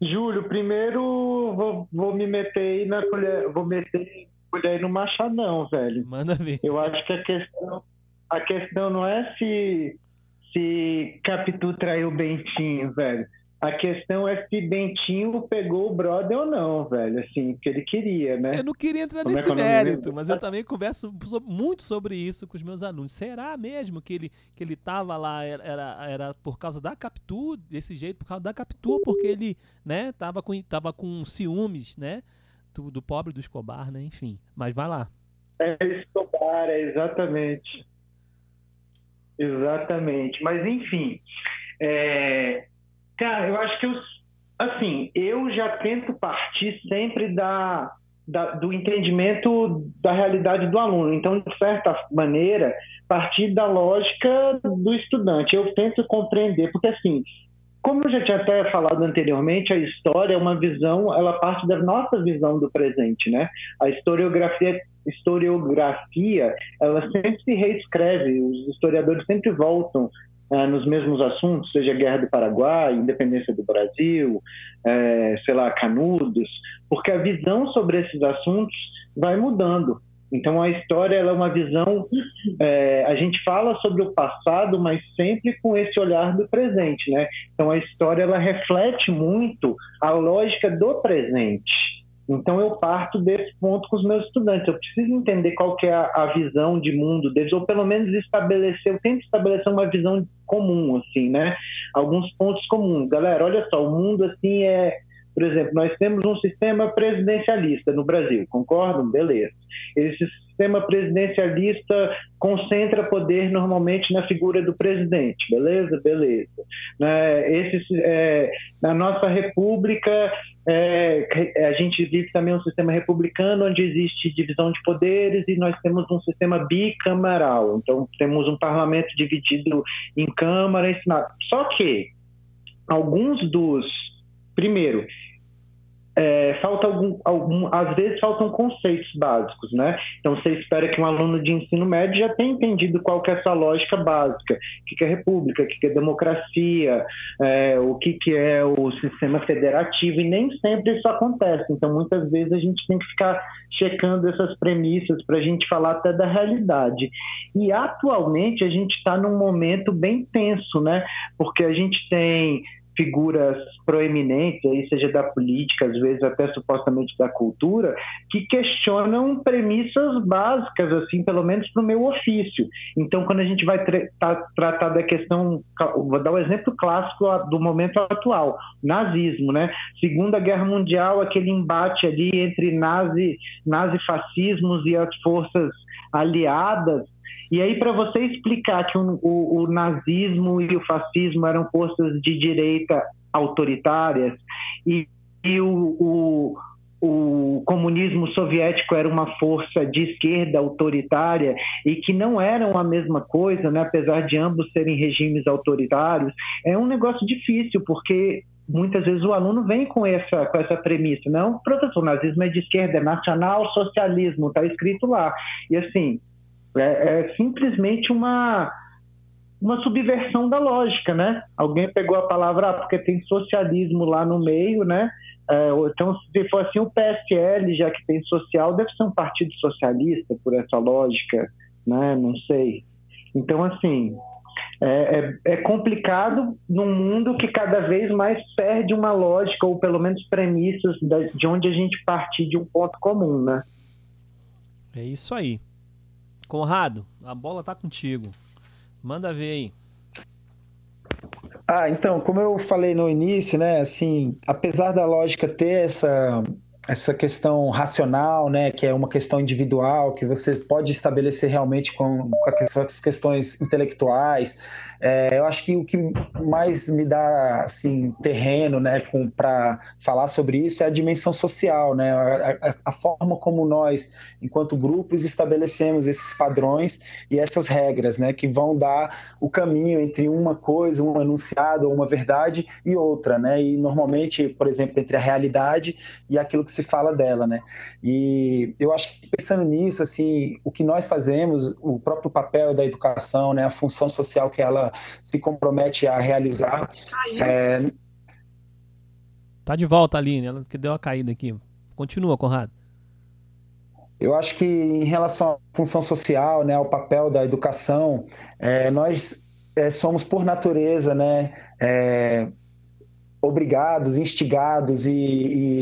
Júlio, primeiro vou, vou me meter aí na colher, vou meter colher no machadão, velho. Manda ver. Eu acho que a questão, a questão não é se, se Capitu traiu o Bentinho, velho A questão é se Bentinho pegou o brother ou não, velho, assim, que ele queria, né? Eu não queria entrar Como é nesse é mérito, mas eu também converso muito sobre isso com os meus alunos. Será mesmo que ele que ele tava lá era, era por causa da Capitu, desse jeito, por causa da Capitu, porque ele, né, tava com tava com ciúmes, né, do, do pobre do Escobar, né, enfim. Mas vai lá. É Escobar, é exatamente. Exatamente. Mas enfim, é, Cara, eu acho que os, assim, eu já tento partir sempre da, da, do entendimento da realidade do aluno. Então, de certa maneira, partir da lógica do estudante. Eu tento compreender, porque assim, como eu já tinha até falado anteriormente, a história é uma visão, ela parte da nossa visão do presente, né? A historiografia, historiografia, ela sempre se reescreve, os historiadores sempre voltam nos mesmos assuntos, seja Guerra do Paraguai, independência do Brasil, é, sei lá, Canudos, porque a visão sobre esses assuntos vai mudando. Então a história é uma visão, é, a gente fala sobre o passado, mas sempre com esse olhar do presente, né? Então a história ela reflete muito a lógica do presente. Então eu parto desse ponto com os meus estudantes. Eu preciso entender qual que é a, a, visão de mundo deles, ou pelo menos estabelecer, eu tento estabelecer uma visão comum, assim, né? Alguns pontos comuns. Galera, olha só, o mundo assim é por exemplo, nós temos um sistema presidencialista no Brasil, concordam? Beleza. Esse sistema presidencialista concentra poder normalmente na figura do presidente, beleza? Beleza. Né? Esse, é, na nossa república, é, a gente vive também um sistema republicano onde existe divisão de poderes e nós temos um sistema bicameral. Então, temos um parlamento dividido em Câmara e Senado. Só que alguns dos Primeiro, é, falta algum, algum, às vezes faltam conceitos básicos, né? Então você espera que um aluno de ensino médio já tenha entendido qual que é essa lógica básica, o que, é república, o que, que é democracia, é, o que, que é o sistema federativo, e nem sempre isso acontece. Então muitas vezes a gente tem que ficar checando essas premissas para a gente falar até da realidade. E atualmente a gente está num momento bem tenso, né? Porque a gente tem figuras proeminentes, aí seja da política, às vezes até supostamente da cultura, que questionam premissas básicas, assim, pelo menos para o meu ofício. Então, quando a gente vai tra tá, tratar da questão, vou dar um exemplo clássico do momento atual, nazismo, né? Segunda Guerra Mundial, aquele embate ali entre nazi, nazifascismos e as forças aliadas, e aí, para você explicar que o, o, o, nazismo e o fascismo eram forças de direita autoritárias e, e o, o, comunismo soviético era uma força de esquerda autoritária e que não eram a mesma coisa, né, apesar de ambos serem regimes autoritários, é um negócio difícil, porque muitas vezes o aluno vem com essa, com essa premissa, não, professor, o nazismo é de esquerda, é nacional socialismo, está escrito lá. E assim, é, é simplesmente uma uma subversão da lógica, né? Alguém pegou a palavra ah, porque tem socialismo lá no meio, né? É, então, se for assim, o PSL, já que tem social, deve ser um partido socialista por essa lógica, né? Não sei. Então, assim, é, é, é, complicado num mundo que cada vez mais perde uma lógica, ou pelo menos premissas de onde a gente partir de um ponto comum, né? É isso aí. Conrado, a bola tá contigo. Manda ver aí. Ah, então, como eu falei no início, né, assim, apesar da lógica ter essa essa questão racional, né, que é uma questão individual, que você pode estabelecer realmente com, com as questões intelectuais, é, eu acho que o que mais me dá assim terreno, né, para falar sobre isso é a dimensão social, né, a, a, forma como nós, enquanto grupos, estabelecemos esses padrões e essas regras, né, que vão dar o caminho entre uma coisa, um enunciado uma verdade e outra, né, e normalmente, por exemplo, entre a realidade e aquilo que se fala dela, né. E eu acho que pensando nisso, assim, o que nós fazemos, o próprio papel da educação, né, a função social que ela se compromete a realizar. É... Tá de volta, Aline, ela que deu a caída aqui. Continua, Conrado. Eu acho que em relação à função social, né, ao papel da educação, é, nós é, somos por natureza, né, é, obrigados, instigados e,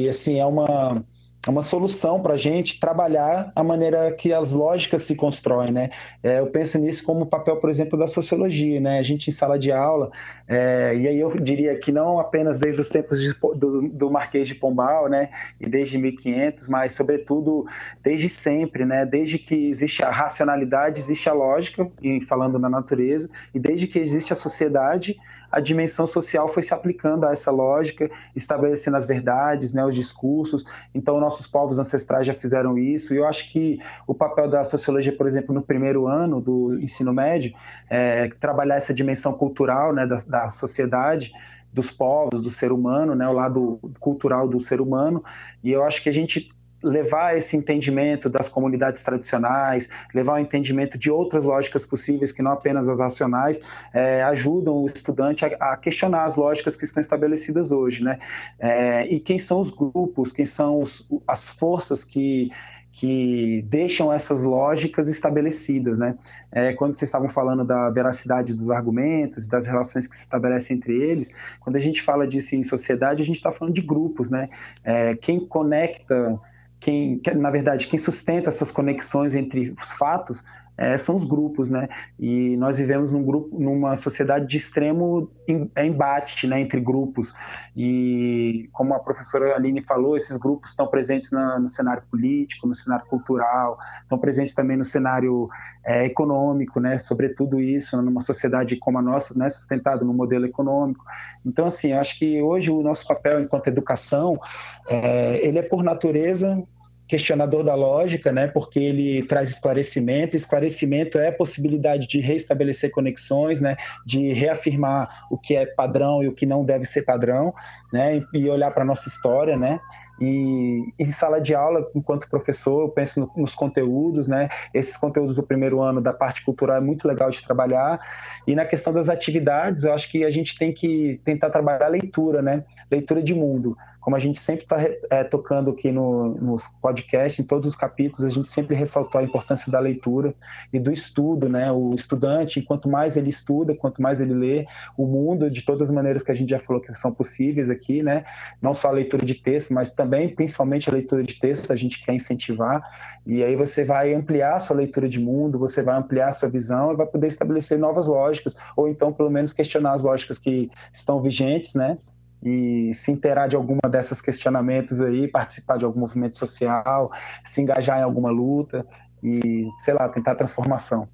e assim é uma é uma solução para a gente trabalhar a maneira que as lógicas se constroem, né? É, eu penso nisso como papel, por exemplo, da sociologia, né? A gente em sala de aula, é, e aí eu diria que não apenas desde os tempos de, do, do, Marquês de Pombal, né? E desde 1500, mas sobretudo desde sempre, né? Desde que existe a racionalidade, existe a lógica, e falando na natureza, e desde que existe a sociedade, a dimensão social foi se aplicando a essa lógica, estabelecendo as verdades, né, os discursos. Então, nossos povos ancestrais já fizeram isso. E eu acho que o papel da sociologia, por exemplo, no primeiro ano do ensino médio, é trabalhar essa dimensão cultural né, da, da sociedade dos povos, do ser humano, né, o lado cultural do ser humano. E eu acho que a gente levar esse entendimento das comunidades tradicionais, levar o entendimento de outras lógicas possíveis que não apenas as racionais, é, ajudam o estudante a, a, questionar as lógicas que estão estabelecidas hoje, né? É, e quem são os grupos, quem são os, as forças que que deixam essas lógicas estabelecidas, né? É, quando vocês estavam falando da veracidade dos argumentos, das relações que se estabelecem entre eles, quando a gente fala disso em sociedade, a gente está falando de grupos, né? É, quem conecta quem, na verdade, quem sustenta essas conexões entre os fatos é, são os grupos, né? E nós vivemos num grupo, numa sociedade de extremo é, embate, né, entre grupos. E como a professora Aline falou, esses grupos estão presentes na, no cenário político, no cenário cultural, estão presentes também no cenário é, econômico, né? Sobretudo isso, numa sociedade como a nossa, né, sustentado no modelo econômico. Então, assim, acho que hoje o nosso papel enquanto educação, é, ele é por natureza questionador da lógica, né, porque ele traz esclarecimento. Esclarecimento é a possibilidade de reestabelecer conexões, né, de reafirmar o que é padrão e o que não deve ser padrão, né, e olhar para nossa história, né. E em sala de aula, enquanto professor, eu penso no, nos conteúdos, né? Esses conteúdos do primeiro ano da parte cultural é muito legal de trabalhar. E na questão das atividades, eu acho que a gente tem que tentar trabalhar a leitura, né? Leitura de mundo como a gente sempre está é, tocando aqui no, nos podcasts, em todos os capítulos, a gente sempre ressaltou a importância da leitura e do estudo, né? O estudante, quanto mais ele estuda, quanto mais ele lê o mundo, de todas as maneiras que a gente já falou que são possíveis aqui, né? Não só a leitura de texto, mas também, principalmente, a leitura de texto, a gente quer incentivar. E aí você vai ampliar a sua leitura de mundo, você vai ampliar a sua visão e vai poder estabelecer novas lógicas, ou então, pelo menos, questionar as lógicas que estão vigentes, né? E se inteirar de alguma dessas questionamentos aí, participar de algum movimento social, se engajar em alguma luta e, sei lá, tentar transformação.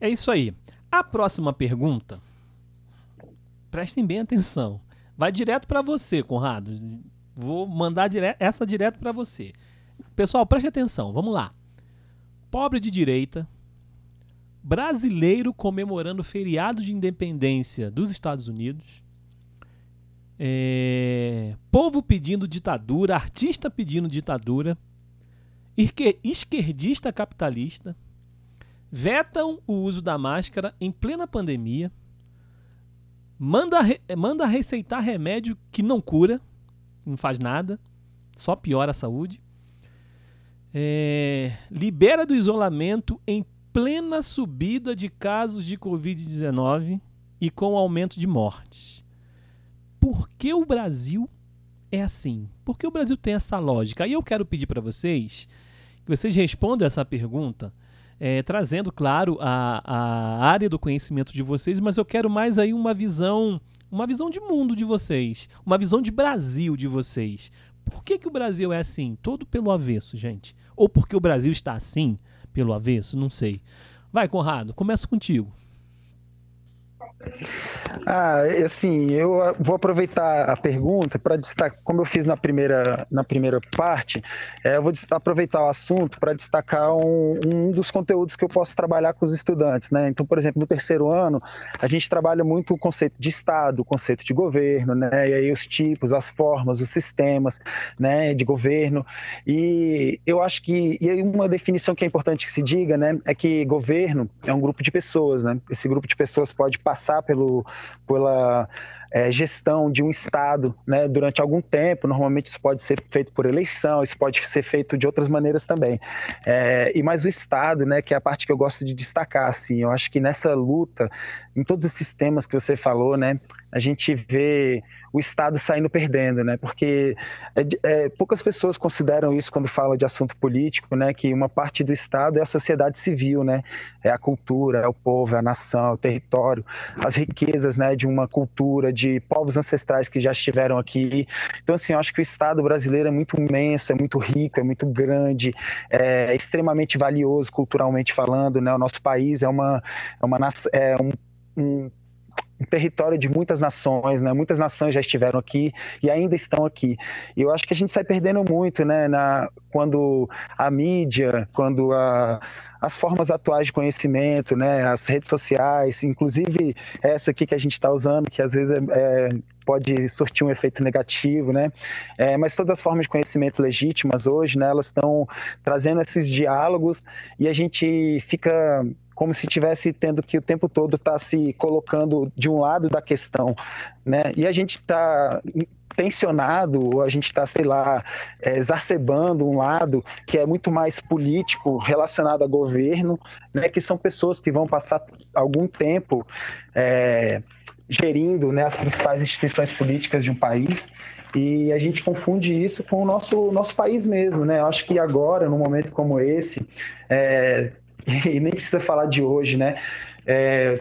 É isso aí. A próxima pergunta, prestem bem atenção, vai direto para você, Conrado. Vou mandar dire essa direto para você. Pessoal, preste atenção, vamos lá. Pobre de direita, brasileiro comemorando feriado de independência dos Estados Unidos é, povo pedindo ditadura, artista pedindo ditadura, esquerdista capitalista, vetam o uso da máscara em plena pandemia, manda, manda receitar remédio que não cura, não faz nada, só piora a saúde, é, libera do isolamento em plena subida de casos de Covid-19 e com aumento de mortes por que o Brasil é assim? Por que o Brasil tem essa lógica? Aí eu quero pedir para vocês que vocês respondam essa pergunta, é, trazendo, claro, a, a área do conhecimento de vocês, mas eu quero mais aí uma visão, uma visão de mundo de vocês, uma visão de Brasil de vocês. Por que, que o Brasil é assim? Todo pelo avesso, gente. Ou porque o Brasil está assim, pelo avesso? Não sei. Vai, Conrado, começa contigo. Ah, assim, eu vou aproveitar a pergunta para destacar, como eu fiz na primeira, na primeira parte, é, eu vou aproveitar o assunto para destacar um, um, dos conteúdos que eu posso trabalhar com os estudantes, né? Então, por exemplo, no terceiro ano, a gente trabalha muito o conceito de Estado, o conceito de governo, né? E aí os tipos, as formas, os sistemas, né, de governo. E eu acho que, e aí uma definição que é importante que se diga, né, é que governo é um grupo de pessoas, né? Esse grupo de pessoas pode passar pelo pela é, gestão de um Estado né, durante algum tempo. Normalmente isso pode ser feito por eleição, isso pode ser feito de outras maneiras também. É, e mais o Estado, né, que é a parte que eu gosto de destacar. Assim, eu acho que nessa luta, em todos esses temas que você falou, né, a gente vê o Estado saindo perdendo, né? Porque é, é, poucas pessoas consideram isso quando falam de assunto político, né? Que uma parte do Estado é a sociedade civil, né? É a cultura, é o povo, é a nação, é o território, as riquezas, né? De uma cultura, de povos ancestrais que já estiveram aqui. Então, assim, eu acho que o Estado brasileiro é muito imenso, é muito rico, é muito grande, é extremamente valioso culturalmente falando, né? O nosso país é uma, é uma é um, um um território de muitas nações, né? Muitas nações já estiveram aqui e ainda estão aqui. E eu acho que a gente sai perdendo muito, né? Na, quando a mídia, quando a, as formas atuais de conhecimento, né? As redes sociais, inclusive essa aqui que a gente está usando, que às vezes é, é, pode surtir um efeito negativo, né? É, mas todas as formas de conhecimento legítimas hoje, né? Elas estão trazendo esses diálogos e a gente fica como se tivesse tendo que o tempo todo estar tá se colocando de um lado da questão, né? E a gente está tensionado, ou a gente está, sei lá, é, exacerbando um lado que é muito mais político, relacionado a governo, né, que são pessoas que vão passar algum tempo é, gerindo né, as principais instituições políticas de um país e a gente confunde isso com o nosso, nosso país mesmo, né? Eu acho que agora, num momento como esse, é, e nem precisa falar de hoje, né? É,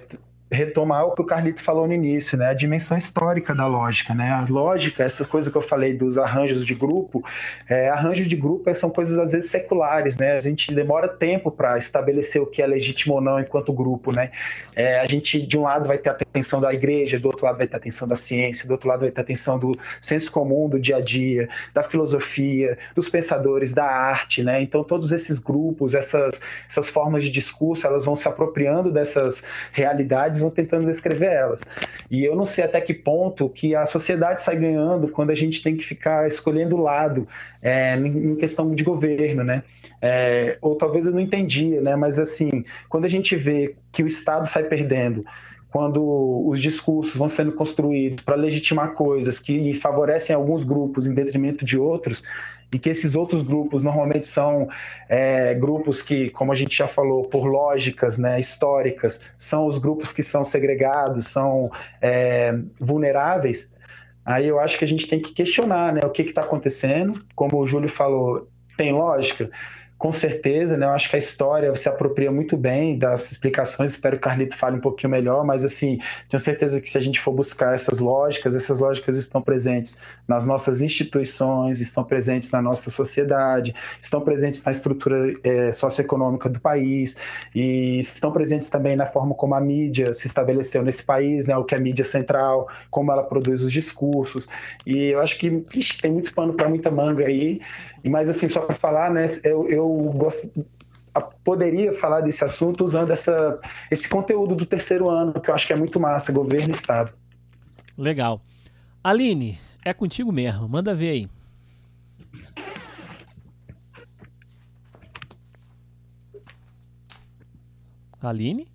retomar o que o Carlito falou no início, né? A dimensão histórica da lógica, né? A lógica, essa coisa que eu falei dos arranjos de grupo, é, arranjos de grupo são coisas às vezes seculares, né? A gente demora tempo para estabelecer o que é legítimo ou não enquanto grupo, né? É, a gente de um lado vai ter a atenção da igreja, do outro lado vai ter a atenção da ciência, do outro lado vai ter a atenção do senso comum, do dia a dia, da filosofia, dos pensadores, da arte, né? Então todos esses grupos, essas essas formas de discurso, elas vão se apropriando dessas realidades vão tentando descrever elas. E eu não sei até que ponto que a sociedade sai ganhando quando a gente tem que ficar escolhendo lado é, em questão de governo, né? É, ou talvez eu não entendia, né? Mas assim, quando a gente vê que o Estado sai perdendo quando os discursos vão sendo construídos para legitimar coisas que favorecem alguns grupos em detrimento de outros, e que esses outros grupos normalmente são é, grupos que, como a gente já falou, por lógicas né, históricas, são os grupos que são segregados, são é, vulneráveis, aí eu acho que a gente tem que questionar né, o que está acontecendo. Como o Júlio falou, tem lógica? Com certeza, né? Eu acho que a história se apropria muito bem das explicações. Espero que o Carlito fale um pouquinho melhor, mas assim, tenho certeza que se a gente for buscar essas lógicas, essas lógicas estão presentes nas nossas instituições, estão presentes na nossa sociedade, estão presentes na estrutura é, socioeconômica do país e estão presentes também na forma como a mídia se estabeleceu nesse país, né? O que é a mídia central, como ela produz os discursos. E eu acho que ixi, tem muito pano para muita manga aí. Mas assim, só para falar, né? Eu, eu gosto, poderia falar desse assunto usando essa, esse conteúdo do terceiro ano, que eu acho que é muito massa, governo e Estado. Legal. Aline, é contigo mesmo, manda ver aí. Aline?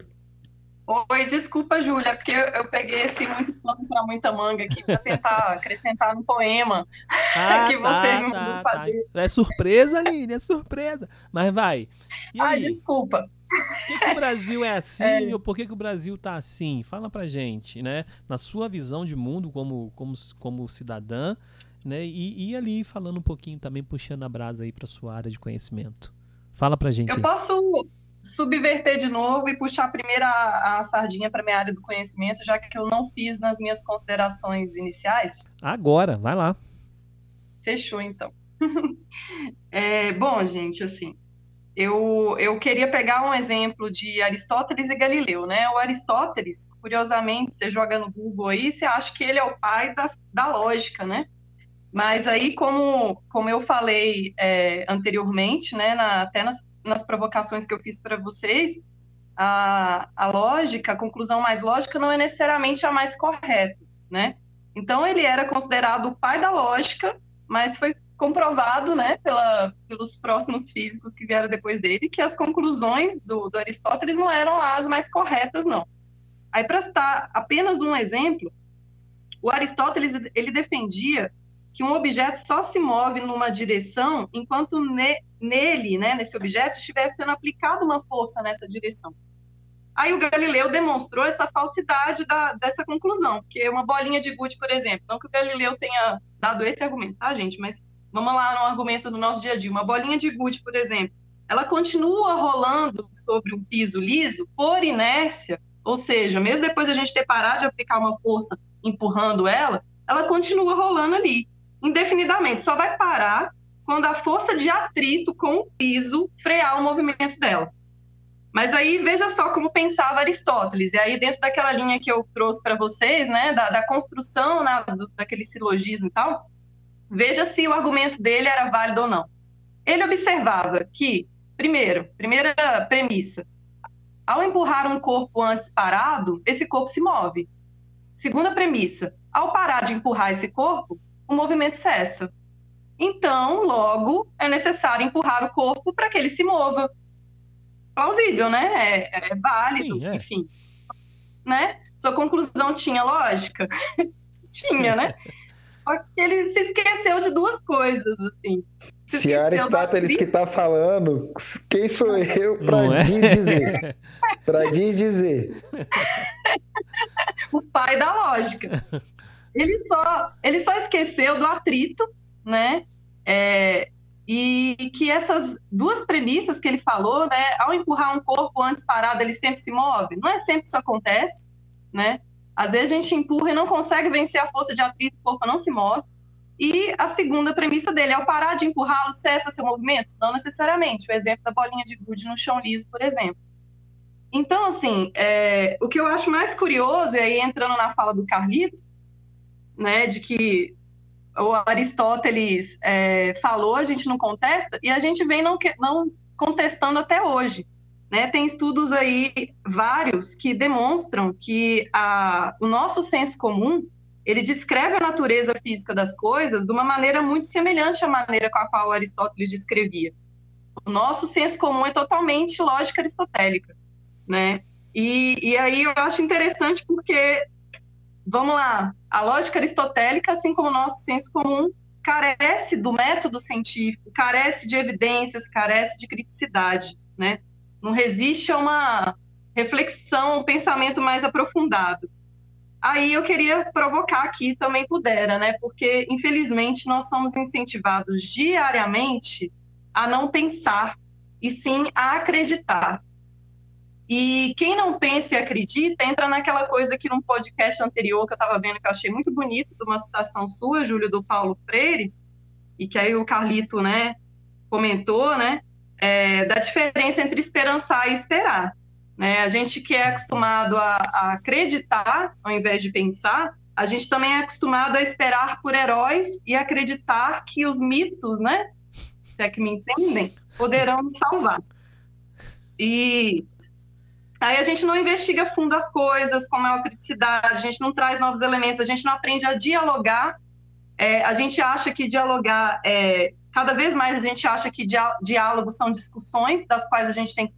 Oi, desculpa, Júlia, porque eu, eu, peguei esse muito plano para muita manga aqui para tentar acrescentar no poema ah, que você tá, me mandou tá, fazer. Tá. É surpresa, Aline, é surpresa. Mas vai. E Ai, desculpa. Por que, que, o Brasil é assim é. ou por que, que o Brasil tá assim? Fala pra gente, né? Na sua visão de mundo como, como, como cidadã, né? E, e ali falando um pouquinho também, puxando a brasa aí pra sua área de conhecimento. Fala pra gente. Eu aí. posso subverter de novo e puxar primeiro a, a sardinha para minha área do conhecimento, já que eu não fiz nas minhas considerações iniciais? Agora, vai lá. Fechou, então. é, bom, gente, assim, eu, eu queria pegar um exemplo de Aristóteles e Galileu, né? O Aristóteles, curiosamente, você joga no Google aí, você acha que ele é o pai da, da lógica, né? Mas aí, como, como eu falei é, anteriormente, né, na, até nas nas provocações que eu fiz para vocês, a, a lógica, a conclusão mais lógica não é necessariamente a mais correta, né? Então ele era considerado o pai da lógica, mas foi comprovado, né, pela, pelos próximos físicos que vieram depois dele, que as conclusões do, do Aristóteles não eram as mais corretas, não. Aí, para citar apenas um exemplo, o Aristóteles ele defendia que um objeto só se move numa direção enquanto ne, nele, né, nesse objeto, estivesse sendo aplicada uma força nessa direção. Aí o Galileu demonstrou essa falsidade da, dessa conclusão, porque uma bolinha de gude, por exemplo, não que o Galileu tenha dado esse argumento, tá, gente? Mas vamos lá no argumento do nosso dia a dia. Uma bolinha de gude, por exemplo, ela continua rolando sobre um piso liso por inércia, ou seja, mesmo depois a gente ter parado de aplicar uma força empurrando ela, ela continua rolando ali, indefinidamente. Só vai parar quando a força de atrito com o piso frear o movimento dela. Mas aí veja só como pensava Aristóteles, e aí dentro daquela linha que eu trouxe para vocês, né, da, da construção né, do, daquele silogismo e tal, veja se o argumento dele era válido ou não. Ele observava que, primeiro, primeira premissa, ao empurrar um corpo antes parado, esse corpo se move. Segunda premissa, ao parar de empurrar esse corpo, o movimento cessa. Então, logo, é necessário empurrar o corpo para que ele se mova, plausível, né? É, é válido, Sim, é. enfim. Né? Sua conclusão tinha lógica? tinha, né? Só que ele se esqueceu de duas coisas, assim. Se, se Aristóteles que está falando, quem sou eu para é? dizer? para dizer. o pai da lógica. Ele só, ele só esqueceu do atrito, né? É, e que essas duas premissas que ele falou, né, ao empurrar um corpo antes parado, ele sempre se move. Não é sempre que isso acontece, né? Às vezes a gente empurra e não consegue vencer a força de atrito, o corpo não se move. E a segunda premissa dele, ao parar de empurrá-lo, cessa seu movimento? Não necessariamente. O exemplo da bolinha de gude no chão liso, por exemplo. Então, assim, é, o que eu acho mais curioso, e aí entrando na fala do Carlito, né, de que o Aristóteles é, falou, a gente não contesta, e a gente vem não, não contestando até hoje. Né? Tem estudos aí, vários, que demonstram que a, o nosso senso comum, ele descreve a natureza física das coisas de uma maneira muito semelhante à maneira com a qual Aristóteles descrevia. O nosso senso comum é totalmente lógica aristotélica, né? E, e aí eu acho interessante porque vamos lá, a lógica aristotélica, assim como o nosso senso comum, carece do método científico, carece de evidências, carece de criticidade, né? Não resiste a uma reflexão, um pensamento mais aprofundado. Aí eu queria provocar aqui também pudera, né? Porque infelizmente nós somos incentivados diariamente a não pensar e sim a acreditar. E quem não pensa e acredita entra naquela coisa que num podcast anterior que eu estava vendo que eu achei muito bonito, de uma citação sua, Júlio, do Paulo Freire, e que aí o Carlito, né, comentou, né, é, da diferença entre esperançar e esperar. Né? A gente que é acostumado a, a acreditar ao invés de pensar, a gente também é acostumado a esperar por heróis e acreditar que os mitos, né, se é que me entendem, poderão nos salvar. E Aí a gente não investiga fundo as coisas, como é a criticidade, a gente não traz novos elementos, a gente não aprende a dialogar. É, a gente acha que dialogar é. Cada vez mais a gente acha que diálogos são discussões das quais a gente tem que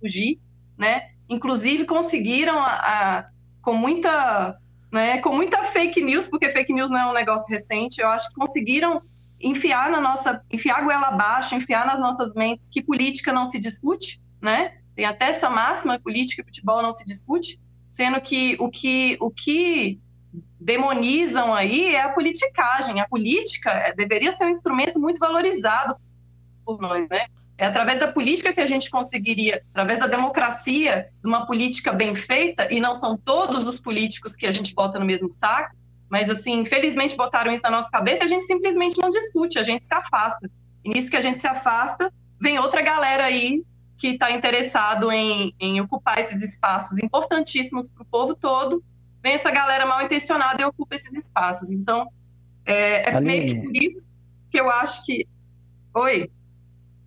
fugir, né? Inclusive conseguiram a, a, com muita, né, com muita fake news, porque fake news não é um negócio recente. Eu acho que conseguiram enfiar na nossa, enfiar a goela abaixo, enfiar nas nossas mentes que política não se discute, né? Tem até essa máxima, política e futebol não se discute, sendo que o que, o que demonizam aí é a politicagem. A política é, deveria ser um instrumento muito valorizado por nós, né? É através da política que a gente conseguiria, através da democracia, de uma política bem feita, e não são todos os políticos que a gente bota no mesmo saco, mas assim, infelizmente botaram isso na nossa cabeça e a gente simplesmente não discute, a gente se afasta. E nisso que a gente se afasta, vem outra galera aí que está interessado em, em, ocupar esses espaços importantíssimos para o povo todo, vem essa galera mal intencionada e ocupa esses espaços. Então, é, é meio que por isso que eu acho que. Oi.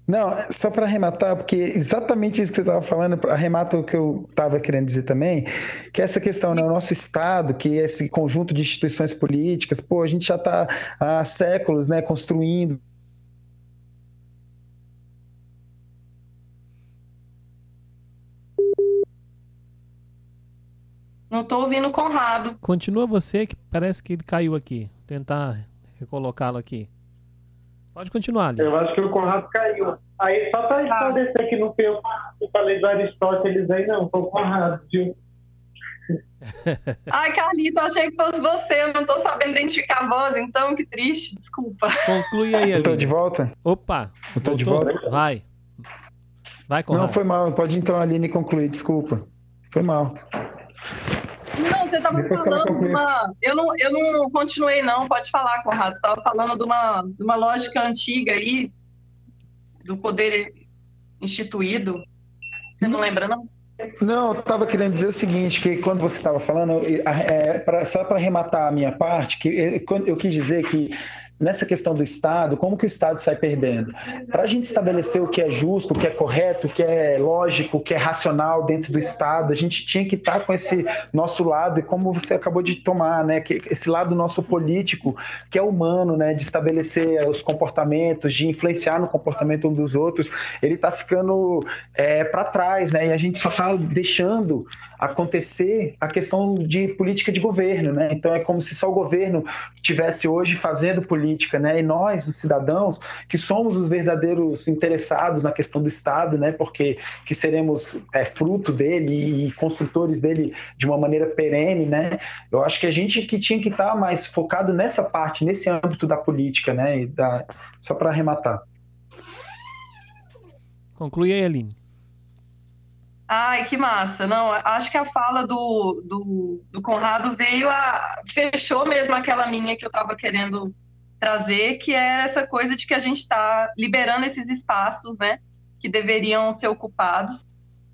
Não, só para arrematar, porque exatamente isso que você estava falando, arremata o que eu estava querendo dizer também, que essa questão, né, o nosso Estado, que esse conjunto de instituições políticas, pô, a gente já está há séculos né, construindo Não estou ouvindo o Conrado. Continua você, que parece que ele caiu aqui. Vou tentar recolocá-lo aqui. Pode continuar, Eu acho que o Conrado caiu. Aí, só para tá. esclarecer que no, eu falei do Aristóteles aí, não, foi o Conrado, viu? Ai, Carlito, achei que fosse você. Eu não tô sabendo identificar a voz, então, que triste. Desculpa. Conclui aí, Eu tô de volta? Opa. Eu tô de volta? Vai. Vai, Conrado. Não, foi mal. Pode então Aline concluir, desculpa. Foi mal. Não, você estava falando de uma. Eu não, eu não continuei, não. Pode falar, Conrado. Você estava falando de uma, de uma lógica antiga aí, do poder instituído. Você não lembra, não? Não, eu estava querendo dizer o seguinte, que quando você estava falando, é, pra- só para arrematar a minha parte, que é, quando eu quis dizer que nessa questão do Estado, como que o Estado sai perdendo? Para a gente estabelecer o que é justo, o que é correto, o que é lógico, o que é racional dentro do Estado, a gente tinha que estar com esse nosso lado, e como você acabou de tomar, né, esse lado nosso político, que é humano, né, de estabelecer os comportamentos, de influenciar no comportamento um dos outros, ele está ficando para trás, né, e a gente só está deixando acontecer a questão de política de governo, né? Então é como se só o governo estivesse hoje fazendo política, né? E nós, os cidadãos, que somos os verdadeiros interessados na questão do Estado, né? Porque que seremos é, fruto dele e construtores dele de uma maneira perene, né? Eu acho que a gente que tinha que estar mais focado nessa parte, nesse âmbito da política, né? Da... Só para arrematar. Conclui aí, Aline. Ai, que massa. Não, acho que a fala do, do, do Conrado veio a. fechou mesmo aquela minha que eu estava querendo trazer, que é essa coisa de que a gente está liberando esses espaços, né, que deveriam ser ocupados.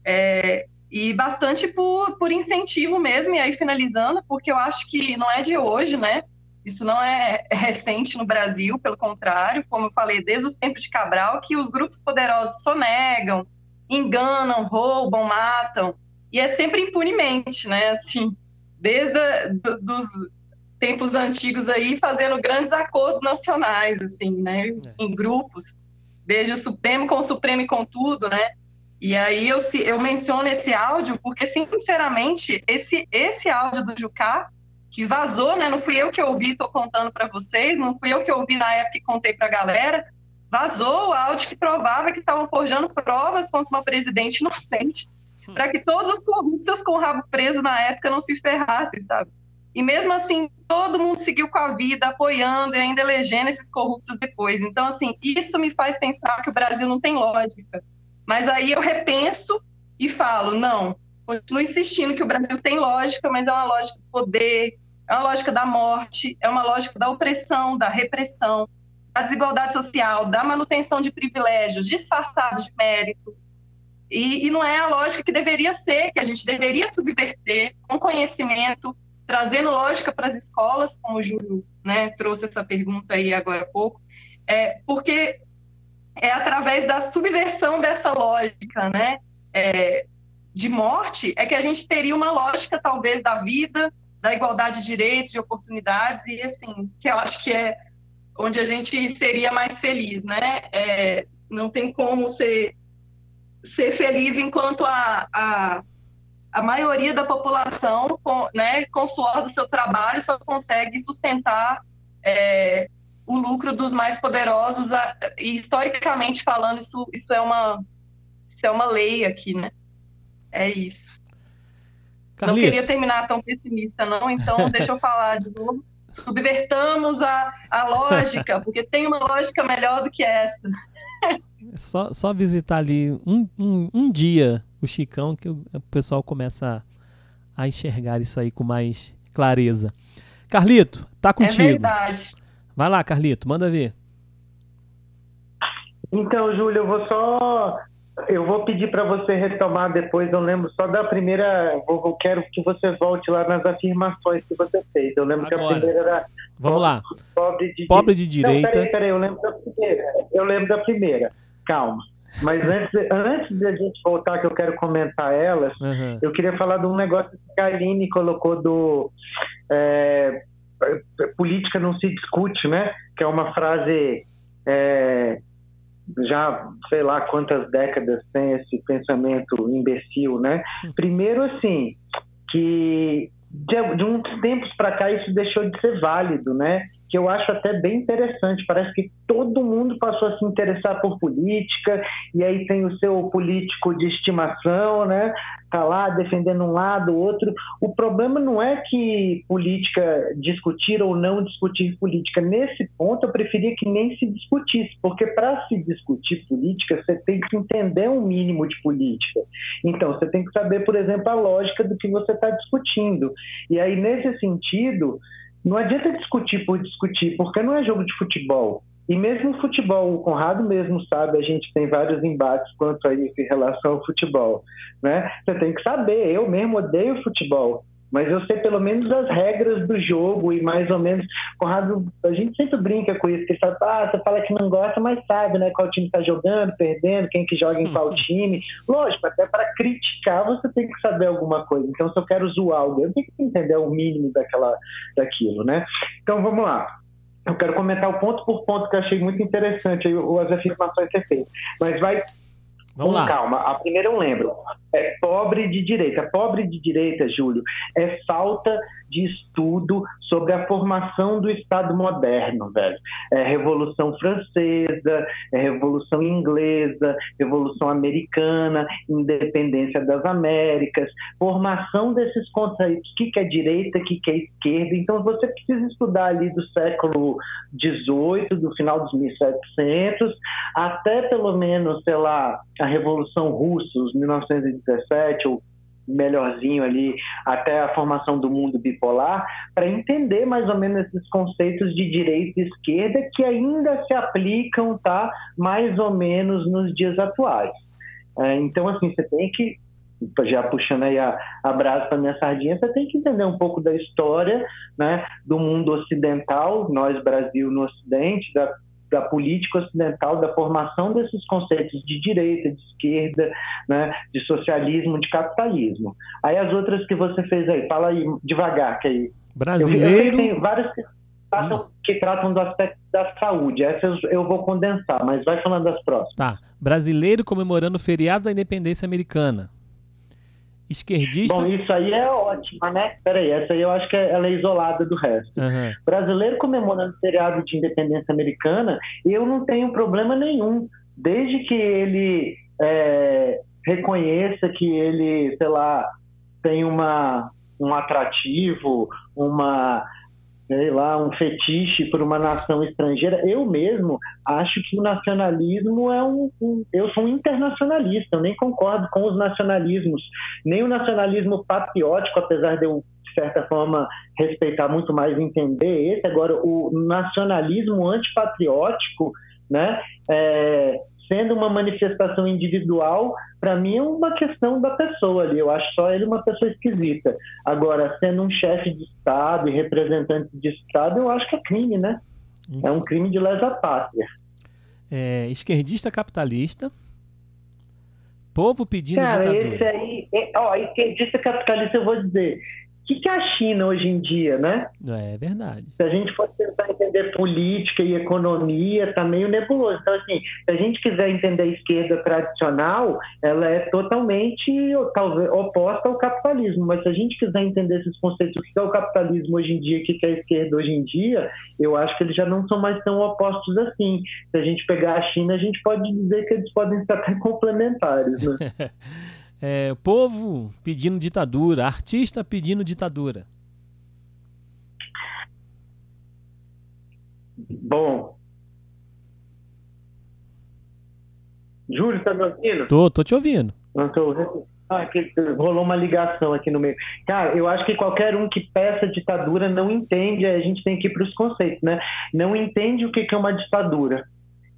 É, e bastante por, por incentivo mesmo, e aí finalizando, porque eu acho que não é de hoje, né? Isso não é recente no Brasil, pelo contrário, como eu falei, desde os tempos de Cabral, que os grupos poderosos sonegam, enganam, roubam, matam, e é sempre impunemente, né? Assim, desde a, do, dos tempos antigos aí, fazendo grandes acordos nacionais, assim, né? Em grupos, desde o Supremo com o Supremo e com tudo, né? E aí eu, eu menciono esse áudio porque, sinceramente, esse, esse áudio do Jucá, que vazou, né? Não fui eu que ouvi, estou contando para vocês, não fui eu que ouvi na época e contei para a galera, vazou o áudio que provava que estavam forjando provas contra uma presidente inocente, para que todos os corruptos com o rabo preso na época não se ferrassem, sabe? E mesmo assim, todo mundo seguiu com a vida, apoiando e ainda elegendo esses corruptos depois. Então, assim, isso me faz pensar que o Brasil não tem lógica. Mas aí eu repenso e falo, não, continuo insistindo que o Brasil tem lógica, mas é uma lógica do poder, é uma lógica da morte, é uma lógica da opressão, da repressão, da desigualdade social, da manutenção de privilégios disfarçados de mérito. E, e, não é a lógica que deveria ser, que a gente deveria subverter com conhecimento, trazendo lógica para as escolas, como o Júlio né, trouxe essa pergunta aí agora há pouco, é, porque é através da subversão dessa lógica né, é, de morte é que a gente teria uma lógica, talvez, da vida, da igualdade de direitos, de oportunidades, e assim, que eu acho que é onde a gente seria mais feliz, né? É, não tem como ser, ser feliz enquanto a, a, a maioria da população, com, né, com o suor do seu trabalho, só consegue sustentar é, o lucro dos mais poderosos. E historicamente falando, isso, isso, é uma, isso é uma lei aqui, né? É isso. Carlito. Não queria terminar tão pessimista, não, então deixa eu falar de novo subvertamos a, a lógica, porque tem uma lógica melhor do que essa. Só, só visitar ali um, um, um, dia o Chicão que o, o pessoal começa a, a, enxergar isso aí com mais clareza. Carlito, tá contigo. É verdade. Vai lá, Carlito, manda ver. Então, Júlio, eu vou só eu vou pedir para você retomar depois, eu lembro só da primeira, eu, quero que você volte lá nas afirmações que você fez. Eu lembro Agora. que a primeira era Vamos lá. Pobre de, pobre de direita. Não, peraí, peraí, eu lembro da primeira. Eu lembro da primeira. Calma. Mas antes, antes da gente voltar, que eu quero comentar elas, uhum. eu queria falar de um negócio que a Aline colocou do é, política não se discute, né? Que é uma frase é, já sei lá quantas décadas tem esse pensamento imbecil, né? Primeiro, assim, que de, de uns tempos para cá isso deixou de ser válido, né? que eu acho até bem interessante. Parece que todo mundo passou a se interessar por política, e aí tem o seu político de estimação, né? Tá lá defendendo um lado, outro. O problema não é que política, discutir ou não discutir política. Nesse ponto, eu preferia que nem se discutisse, porque para se discutir política, você tem que entender um mínimo de política. Então, você tem que saber, por exemplo, a lógica do que você está discutindo. E aí, nesse sentido, não adianta discutir por discutir, porque não é jogo de futebol. E mesmo o futebol, o Conrado mesmo sabe, a gente tem vários embates quanto a isso em relação ao futebol. Né? Você tem que saber, eu mesmo odeio futebol, mas eu sei pelo menos as regras do jogo e mais ou menos. Conrado, a gente sempre brinca com isso, que ah, você fala que não gosta, mas sabe, né? Qual time está jogando, perdendo, quem que joga em qual time. Lógico, até para criticar você tem que saber alguma coisa. Então, se eu quero zoar alguém, eu tenho que entender o mínimo daquela, daquilo, né? Então, vamos lá. Eu quero comentar o ponto por ponto que eu achei muito interessante as afirmações que você fez. Mas vai Vamos com lá. calma. A primeira eu lembro. É pobre de direita. Pobre de direita, Júlio, é falta de estudo sobre a formação do Estado moderno, velho. É Revolução Francesa, é Revolução Inglesa, Revolução Americana, Independência das Américas, formação desses conceitos, o que, que é direita, o que, que é esquerda. Então você precisa estudar ali do século XVIII, do final dos 1700, até pelo menos, sei lá, a Revolução Russa, os 1917, ou melhorzinho ali até a formação do mundo bipolar, para entender mais ou menos esses conceitos de direita e esquerda que ainda se aplicam, tá? Mais ou menos nos dias atuais. É, então, assim, você tem que já puxando aí a, a brasa para minha sardinha, você tem que entender um pouco da história né, do mundo ocidental, nós, Brasil, no Ocidente, da da política ocidental, da formação desses conceitos de direita, de esquerda, né, de socialismo, de capitalismo. Aí as outras que você fez aí, fala aí devagar, que aí. Brasileiro. Eu, eu tem várias que tratam, que tratam do aspecto da saúde. Essas eu vou condensar, mas vai falando das próximas. Tá. Brasileiro comemorando o feriado da independência americana. Esquerdista. Bom, isso aí é ótimo, né? Peraí, essa aí eu acho que ela é isolada do resto. Uhum. Brasileiro comemorando o feriado de independência americana, eu não tenho problema nenhum. Desde que ele é, reconheça que ele, sei lá, tem uma, um atrativo, uma sei lá, um fetiche por uma nação estrangeira. Eu mesmo acho que o nacionalismo é um, um, Eu sou um internacionalista, eu nem concordo com os nacionalismos, nem o nacionalismo patriótico, apesar de eu, de certa forma, respeitar muito mais entender esse. Agora, o nacionalismo antipatriótico, né? É, sendo uma manifestação individual, para mim é uma questão da pessoa ali. Eu acho só ele uma pessoa esquisita. Agora, sendo um chefe de Estado e representante de Estado, eu acho que é crime, né? É um crime de lesa pátria. É, esquerdista capitalista. Povo pedindo Cara, ditadura. esse aí, ó, esquerdista capitalista, eu vou dizer, o que, que é a China hoje em dia, né? É verdade. Se a gente for tentar entender política e economia, tá meio nebuloso. Então, assim, se a gente quiser entender a esquerda tradicional, ela é totalmente talvez oposta ao capitalismo. Mas se a gente quiser entender esses conceitos, o que é o capitalismo hoje em dia, o que é a esquerda hoje em dia, eu acho que eles já não são mais tão opostos assim. Se a gente pegar a China, a gente pode dizer que eles podem ser até complementares, né? É, povo pedindo ditadura, artista pedindo ditadura. Bom. Júlio, tá me ouvindo? Tô, tô te ouvindo. Não tô. Ah, que rolou uma ligação aqui no meio. Cara, eu acho que qualquer um que peça ditadura não entende, a gente tem que ir para os conceitos, né? Não entende o que é uma ditadura.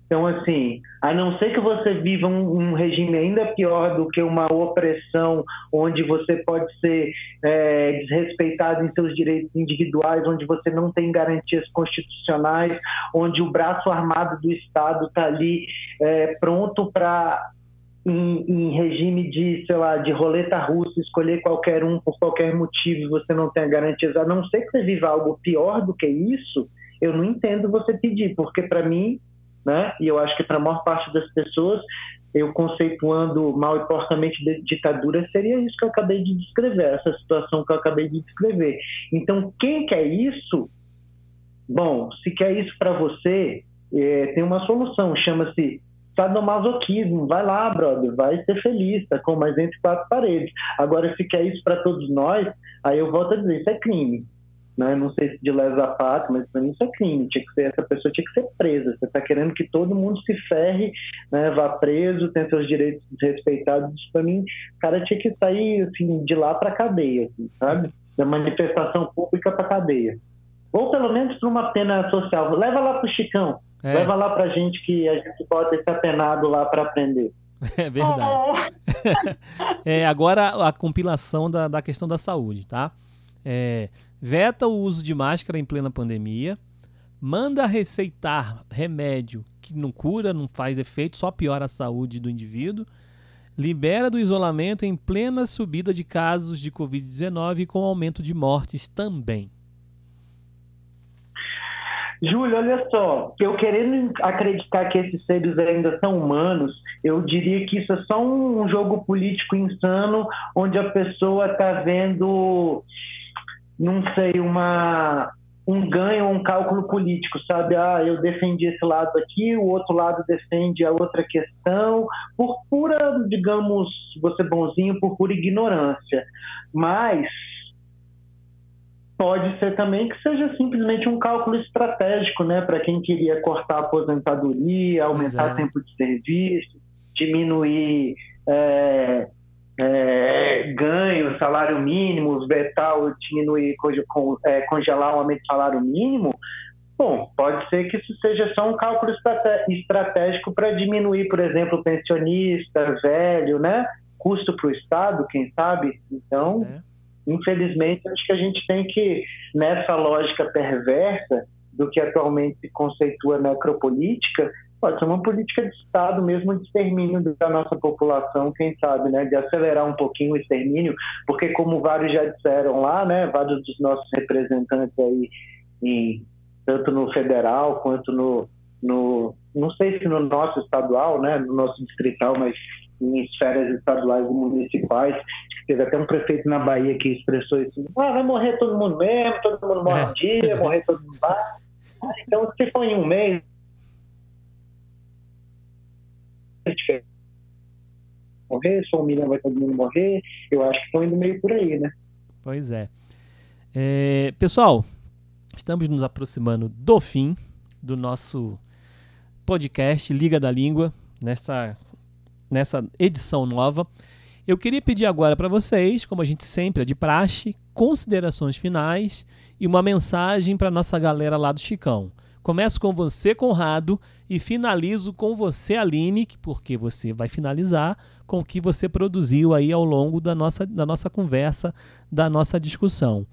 Então, assim, a não ser que você viva um, um, regime ainda pior do que uma opressão, onde você pode ser é, desrespeitado em seus direitos individuais, onde você não tem garantias constitucionais, onde o braço armado do Estado está ali é, pronto para em, em, regime de, sei lá, de roleta russa, escolher qualquer um por qualquer motivo, você não tem garantias, a não ser que você viva algo pior do que isso, eu não entendo você pedir, porque para mim né? E eu acho que para a maior parte das pessoas, eu conceituando mal e porcamente de ditadura, seria isso que eu acabei de descrever, essa situação que eu acabei de descrever. Então, quem quer isso Bom, se quer isso para você, é, tem uma solução, chama-se sadomasoquismo. Vai lá, brother, vai ser feliz, tá com mais entre quatro paredes. Agora, se quer isso para todos nós, aí eu volto a dizer, isso é crime. Né? Não sei se de lesa fato, mas para mim isso é crime. Tinha que ser, essa pessoa tinha que ser presa. Você está querendo que todo mundo se ferre, né? vá preso, tenha seus direitos desrespeitados. Para mim, o cara tinha que sair assim, de lá para cadeia, assim, sabe? Da manifestação pública para cadeia. Ou pelo menos para uma pena social. Leva lá para o Chicão. É. Leva lá para gente que a gente pode ser apenado lá para aprender. É verdade. Oh. é, agora a compilação da, da questão da saúde, tá? É, veta o uso de máscara em plena pandemia, manda receitar remédio que não cura, não faz efeito, só piora a saúde do indivíduo, libera do isolamento em plena subida de casos de Covid-19 com aumento de mortes também. Júlio, olha só, eu querendo acreditar que esses seres ainda são humanos, eu diria que isso é só um jogo político insano, onde a pessoa está vendo não sei, uma, um ganho, um cálculo político, sabe? Ah, eu defendi esse lado aqui, o outro lado defende a outra questão, por pura, digamos, você bonzinho, por pura ignorância. Mas pode ser também que seja simplesmente um cálculo estratégico, né, para quem queria cortar a aposentadoria, aumentar o tempo de serviço, diminuir é, é, ganho, salário mínimo, tal, diminuir, é, congelar o aumento de salário mínimo, bom, pode ser que isso seja só um cálculo estratégico para diminuir, por exemplo, pensionista, velho, né? Custo para o Estado, quem sabe? Então, é. infelizmente, acho que a gente tem que, nessa lógica perversa do que atualmente se conceitua necropolítica, pode ser uma política de Estado mesmo de extermínio da nossa população, quem sabe, né, de acelerar um pouquinho o extermínio, porque como vários já disseram lá, né, vários dos nossos representantes aí, em, tanto no federal quanto no, no, não sei se no nosso estadual, né, no nosso distrital, mas em esferas estaduais e municipais, teve até um prefeito na Bahia que expressou isso, ah, vai morrer todo mundo mesmo, todo mundo morre um dia, morrer todo mundo vai. Então, se for em um mês, morrer, só um milhão vai todo mundo morrer. Eu acho que estão indo meio por aí, né? Pois é. é. Pessoal, estamos nos aproximando do fim do nosso podcast Liga da Língua, nessa, nessa edição nova. Eu queria pedir agora para vocês, como a gente sempre é de praxe, considerações finais e uma mensagem para nossa galera lá do Chicão. Começo com você, Conrado, e finalizo com você, Aline, porque você vai finalizar com o que você produziu aí ao longo da nossa, da nossa conversa, da nossa discussão.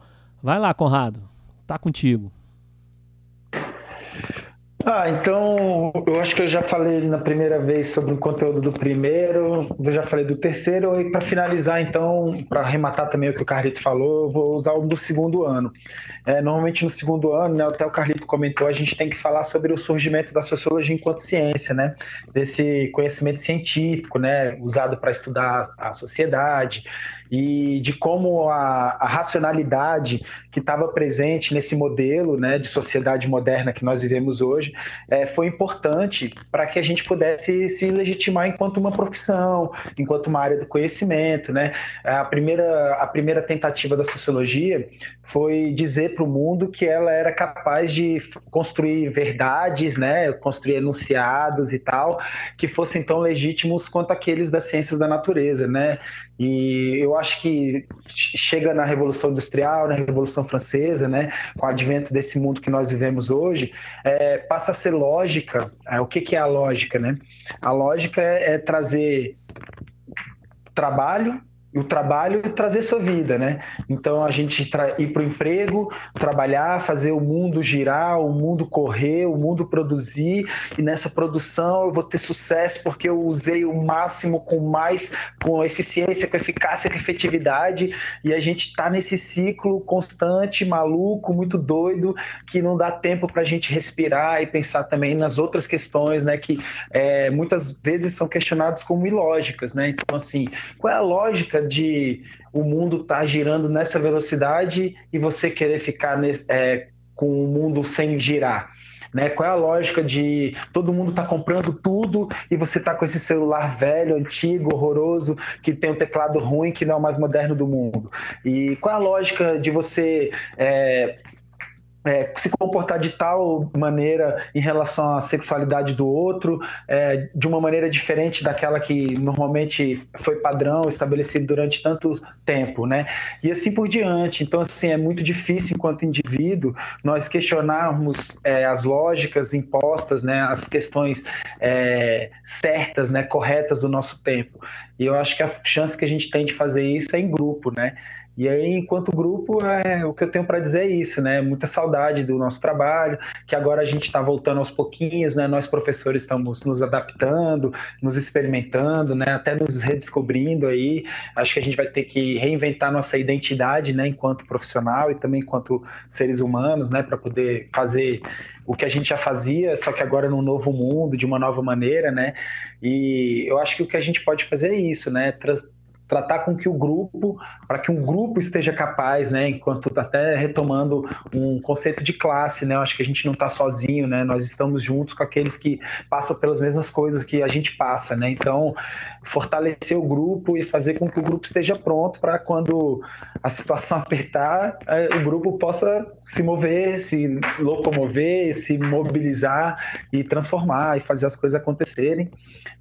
Vai lá, Conrado, tá contigo. Ah, então eu acho que eu já falei na primeira vez sobre o conteúdo do primeiro, eu já falei do terceiro, e para finalizar, então, para arrematar também o que o Carlito falou, eu vou usar o do segundo ano. É, normalmente no segundo ano, né, até o Carlito comentou, a gente tem que falar sobre o surgimento da sociologia enquanto ciência, né? Desse conhecimento científico, né? Usado para estudar a sociedade e de como a, a racionalidade que estava presente nesse modelo né, de sociedade moderna que nós vivemos hoje é, foi importante para que a gente pudesse se legitimar enquanto uma profissão, enquanto uma área do conhecimento. Né? A, primeira, a primeira tentativa da sociologia foi dizer para o mundo que ela era capaz de construir verdades, né, construir enunciados e tal, que fossem tão legítimos quanto aqueles das ciências da natureza, né? E eu acho que chega na Revolução Industrial, na Revolução Francesa, né, com o advento desse mundo que nós vivemos hoje, é, passa a ser lógica. É, o que, que é a lógica, né? A lógica é, é trazer trabalho o trabalho trazer sua vida, né? Então a gente ir para o emprego, trabalhar, fazer o mundo girar, o mundo correr, o mundo produzir e nessa produção eu vou ter sucesso porque eu usei o máximo com mais, com eficiência, com eficácia, com efetividade e a gente está nesse ciclo constante, maluco, muito doido, que não dá tempo para a gente respirar e pensar também nas outras questões, né? Que é, muitas vezes são questionadas como ilógicas, né? Então assim, qual é a lógica de o mundo estar tá girando nessa velocidade e você querer ficar é, com o mundo sem girar? Né? Qual é a lógica de todo mundo está comprando tudo e você está com esse celular velho, antigo, horroroso, que tem um teclado ruim, que não é o mais moderno do mundo? E qual é a lógica de você é, é, se comportar de tal maneira em relação à sexualidade do outro, é, de uma maneira diferente daquela que normalmente foi padrão estabelecido durante tanto tempo, né? E assim por diante. Então, assim, é muito difícil, enquanto indivíduo, nós questionarmos é, as lógicas impostas, né? As questões é, certas, né? Corretas do nosso tempo. E eu acho que a chance que a gente tem de fazer isso é em grupo, né? E aí, enquanto grupo, é, o que eu tenho para dizer é isso, né? Muita saudade do nosso trabalho, que agora a gente está voltando aos pouquinhos, né? Nós professores estamos nos adaptando, nos experimentando, né? Até nos redescobrindo aí. Acho que a gente vai ter que reinventar nossa identidade, né? Enquanto profissional e também enquanto seres humanos, né? Para poder fazer o que a gente já fazia, só que agora num novo mundo, de uma nova maneira, né? E eu acho que o que a gente pode fazer é isso, né? Trans tratar com que o grupo, para que um grupo esteja capaz, né, enquanto tá até retomando um conceito de classe, né, eu acho que a gente não está sozinho, né, nós estamos juntos com aqueles que passam pelas mesmas coisas que a gente passa, né, então fortalecer o grupo e fazer com que o grupo esteja pronto para quando a situação apertar, é, o grupo possa se mover, se locomover, se mobilizar e transformar e fazer as coisas acontecerem.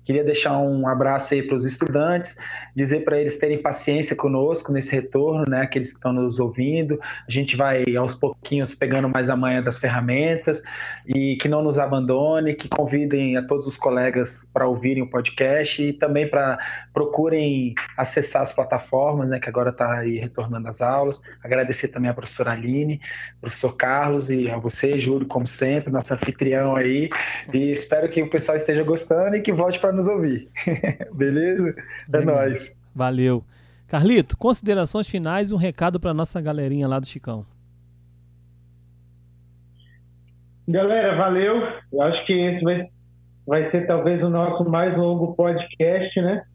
Queria deixar um abraço aí para os estudantes, dizer para eles terem paciência conosco nesse retorno, né? Aqueles que estão nos ouvindo. A gente vai aos pouquinhos pegando mais a manha das ferramentas e que não nos abandone, que convidem a todos os colegas para ouvirem o podcast e também para procurem acessar as plataformas, né? Que agora está aí retornando às aulas. Agradecer também à professora Aline, professor Carlos e a você, Júlio, como sempre, nosso anfitrião aí. E espero que o pessoal esteja gostando e que volte para nos ouvir. Beleza? É nóis. Valeu. Carlito, considerações finais e um recado para nossa galerinha lá do Chicão. Galera, valeu. Eu acho que esse vai, vai ser talvez o nosso mais longo podcast, né?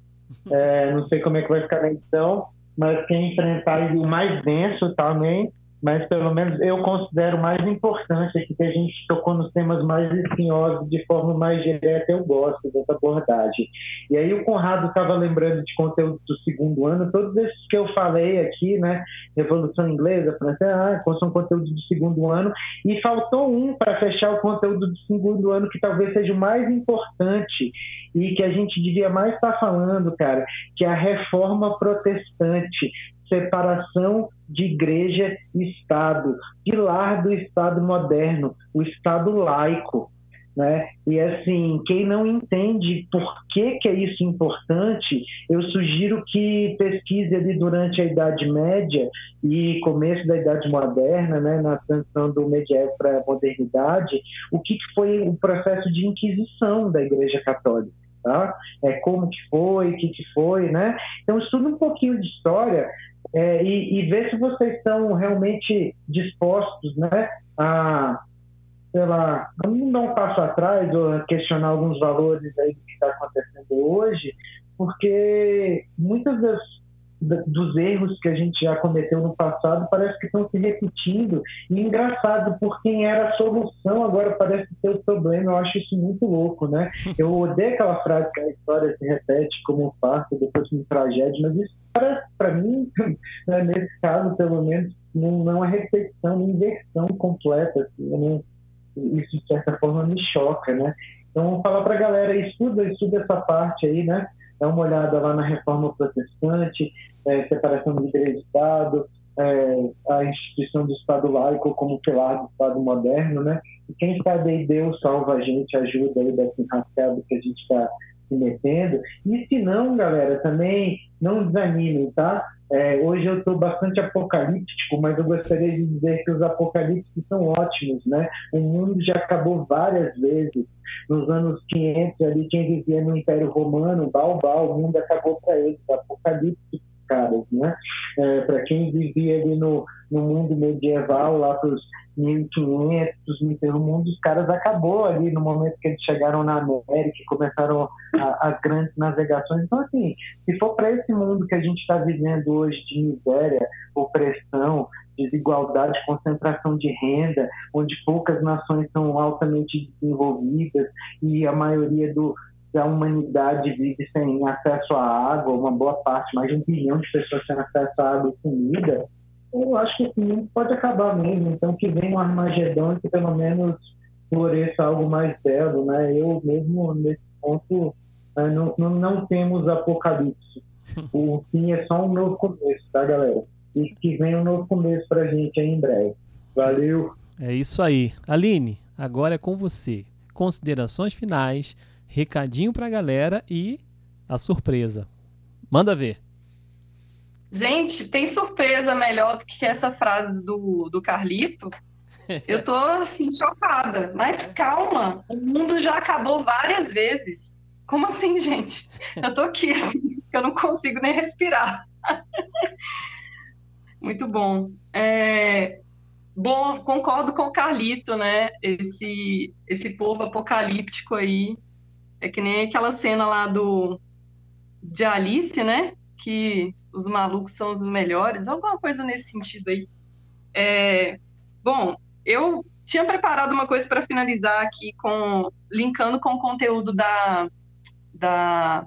É, não sei como é que vai ficar na edição, mas quem enfrentar o mais denso também mas pelo menos eu considero mais importante aqui que a gente tocou nos temas mais espinhosos de forma mais direta, eu gosto dessa abordagem. E aí o Conrado estava lembrando de conteúdo do segundo ano, todos esses que eu falei aqui, né, Revolução Inglesa, francesa, ah, são conteúdos do segundo ano, e faltou um para fechar o conteúdo do segundo ano que talvez seja o mais importante e que a gente devia mais estar tá falando, cara, que é a reforma protestante, separação de igreja e Estado, pilar do Estado moderno, o Estado laico. Né? E assim, quem não entende por que, que é isso importante, eu sugiro que pesquise ali durante a Idade Média e começo da Idade Moderna, né, na transição do medievo para a modernidade, o que, que foi o processo de inquisição da Igreja Católica. Tá? É, como que foi, o que, que foi, né? Então, estuda um pouquinho de história é, e, e, ver se vocês estão realmente dispostos né, a, sei lá, não dar um passo atrás ou questionar alguns valores aí do que está acontecendo hoje, porque muitas das dos erros que a gente já cometeu no passado parece que estão se repetindo. E engraçado, por quem era a solução, agora parece ser o problema. Eu acho isso muito louco, né? Eu odeio aquela frase que a história se repete como um farsa, depois uma tragédia, mas isso para mim, né, nesse caso, pelo menos, não, não é repetição, uma inversão completa. Assim, não, isso, de certa forma, me choca, né? Então, falar para a galera, estuda, estuda essa parte aí, né? Dá uma olhada lá na reforma protestante, é, separação de igreja e Estado, é, a instituição do Estado laico como pilar do Estado moderno, né? E quem sabe aí Deus salva a gente, ajuda aí dessa enrascada que a gente está se metendo. E se não, galera, também não desanimem, tá? É, hoje eu estou bastante apocalíptico, mas eu gostaria de dizer que os apocalípticos são ótimos, né? O mundo já acabou várias vezes. Nos anos 500, ali, quem vivia no Império Romano, Baobá, o mundo acabou para eles, apocalípticos caras, né? É, para quem vivia ali no, no mundo medieval, lá para os 1500, o mundo dos caras acabou ali no momento que eles chegaram na América e começaram a, as grandes navegações. Então, assim, se for para esse mundo que a gente está vivendo hoje de miséria, opressão, desigualdade, concentração de renda, onde poucas nações são altamente desenvolvidas e a maioria do, da humanidade vive sem acesso à água, uma boa parte, mais de um bilhão de pessoas sem acesso à água e comida, eu acho que esse pode acabar mesmo. Então, que venha um Armagedão e que pelo menos floresça algo mais belo, né? Eu mesmo, nesse ponto, né, não, não, não temos apocalipse. O fim é só um novo começo, tá, galera? E que venha um novo começo pra gente aí em breve. Valeu! É isso aí. Aline, agora é com você. Considerações finais, recadinho pra galera e a surpresa. Manda ver. Gente, tem surpresa melhor do que essa frase do, do Carlito? Eu tô assim chocada. Mas calma, o mundo já acabou várias vezes. Como assim, gente? Eu tô aqui assim, eu não consigo nem respirar. Muito bom. É, bom, concordo com o Carlito, né? Esse esse povo apocalíptico aí é que nem aquela cena lá do de Alice, né? Que os malucos são os melhores, alguma coisa nesse sentido aí. É, bom, eu tinha preparado uma coisa para finalizar aqui com linkando com o conteúdo da, da,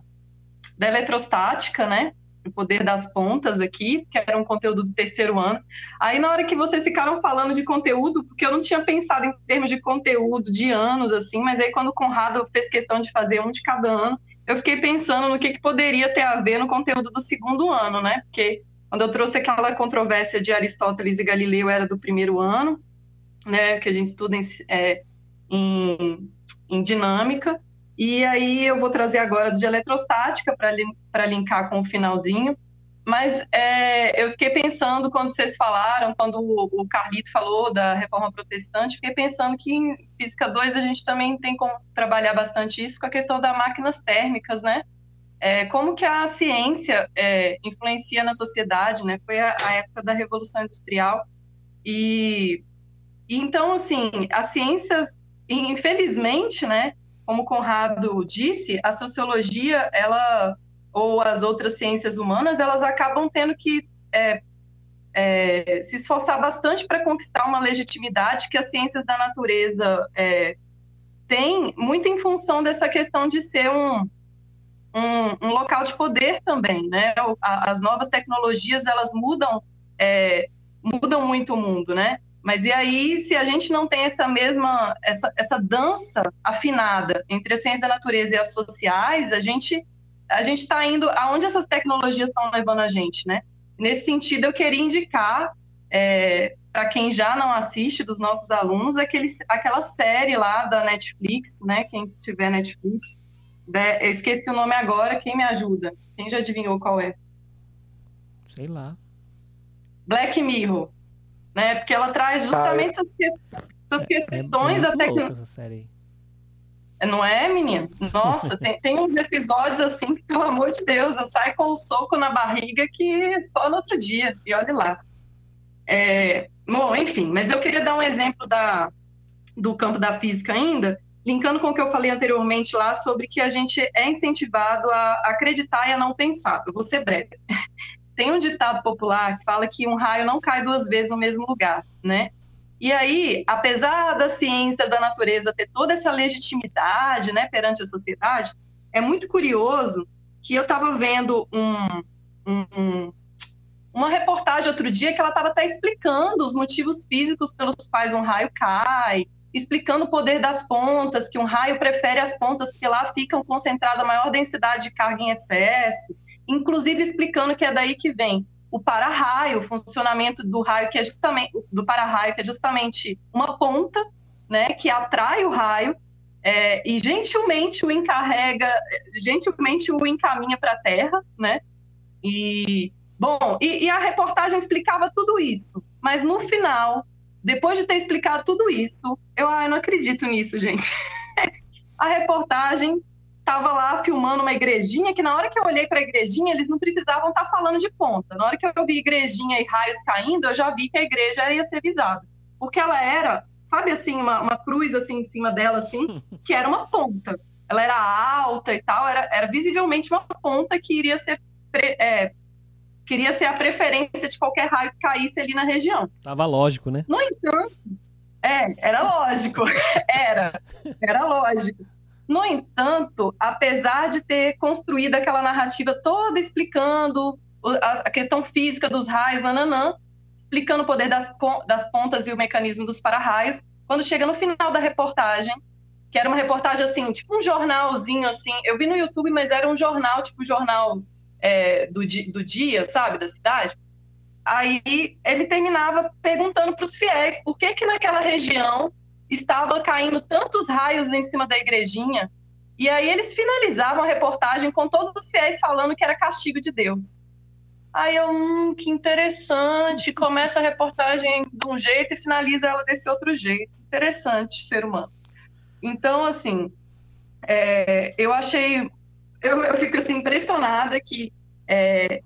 da eletrostática, né? O poder das pontas aqui, que era um conteúdo do terceiro ano. Aí, na hora que vocês ficaram falando de conteúdo, porque eu não tinha pensado em termos de conteúdo de anos, assim, mas aí quando o Conrado fez questão de fazer um de cada ano, eu fiquei pensando no que, que poderia ter a ver no conteúdo do segundo ano, né? Porque quando eu trouxe aquela controvérsia de Aristóteles e Galileu era do primeiro ano, né? Que a gente estuda em, é, em, em dinâmica. E aí eu vou trazer agora de eletrostática para linkar com o finalzinho. Mas é, eu fiquei pensando, quando vocês falaram, quando o, o Carlito falou da reforma protestante, fiquei pensando que em Física 2 a gente também tem como trabalhar bastante isso com a questão das máquinas térmicas, né? É, como que a ciência é, influencia na sociedade, né? Foi a, a, época da Revolução Industrial. E, e então, assim, as ciências, infelizmente, né? Como Conrado disse, a sociologia, ela ou as outras ciências humanas, elas acabam tendo que é, é, se esforçar bastante para conquistar uma legitimidade que as ciências da natureza é, têm, muito em função dessa questão de ser um, um, um local de poder também, né? As novas tecnologias, elas mudam, é, mudam muito o mundo, né? Mas e aí, se a gente não tem essa mesma, essa, essa dança afinada entre a ciência da natureza e as sociais, a gente a gente está indo aonde essas tecnologias estão levando a gente, né? Nesse sentido, eu queria indicar é, para quem já não assiste dos nossos alunos aquele, aquela série lá da Netflix, né? Quem tiver Netflix, né? eu esqueci o nome agora. Quem me ajuda? Quem já adivinhou qual é? Sei lá. Black Mirror, né? Porque ela traz justamente ah, essas, que, essas é, é questões é, é da tecnologia. Não é, menino? Nossa, tem, tem uns episódios assim que, pelo amor de Deus, eu saio com um soco na barriga que só no outro dia, e olhe lá. É, bom, enfim, mas eu queria dar um exemplo da, do campo da física ainda, linkando com o que eu falei anteriormente lá sobre que a gente é incentivado a acreditar e a não pensar. Eu vou ser breve. Tem um ditado popular que fala que um raio não cai duas vezes no mesmo lugar, né? E aí, apesar da ciência da natureza ter toda essa legitimidade né, perante a sociedade, é muito curioso que eu estava vendo um, um, uma reportagem outro dia que ela estava até explicando os motivos físicos pelos quais um raio cai, explicando o poder das pontas, que um raio prefere as pontas porque lá ficam concentrada a maior densidade de carga em excesso, inclusive explicando que é daí que vem o para-raio, o funcionamento do raio que é justamente do para-raio que é justamente uma ponta, né, que atrai o raio é, e gentilmente o encarrega, gentilmente o encaminha para a Terra, né? E bom, e, e a reportagem explicava tudo isso, mas no final, depois de ter explicado tudo isso, eu, eu não acredito nisso, gente. a reportagem estava lá filmando uma igrejinha que na hora que eu olhei para a igrejinha, eles não precisavam estar tá falando de ponta. Na hora que eu vi igrejinha e raios caindo, eu já vi que a igreja ia ser visada. Porque ela era, sabe assim, uma, uma cruz assim em cima dela, assim, que era uma ponta. Ela era alta e tal, era, era visivelmente uma ponta que iria ser é, queria ser a preferência de qualquer raio que caísse ali na região. Tava lógico, né? No entanto, é, era lógico, era, era lógico. No entanto, apesar de ter construído aquela narrativa toda explicando a questão física dos raios, nananã, explicando o poder das, das pontas e o mecanismo dos para-raios, quando chega no final da reportagem, que era uma reportagem assim, tipo um jornalzinho assim, eu vi no YouTube, mas era um jornal, tipo jornal é, do, do dia, sabe, da cidade. Aí ele terminava perguntando para os fiéis por que que naquela região estava caindo tantos raios em cima da igrejinha. E aí eles finalizavam a reportagem com todos os fiéis falando que era castigo de Deus. Aí eu, hum, que interessante. Começa a reportagem de um jeito e finaliza ela desse outro jeito. Interessante, ser humano. Então, assim, é, eu achei. Eu, eu, fico assim, impressionada que. É,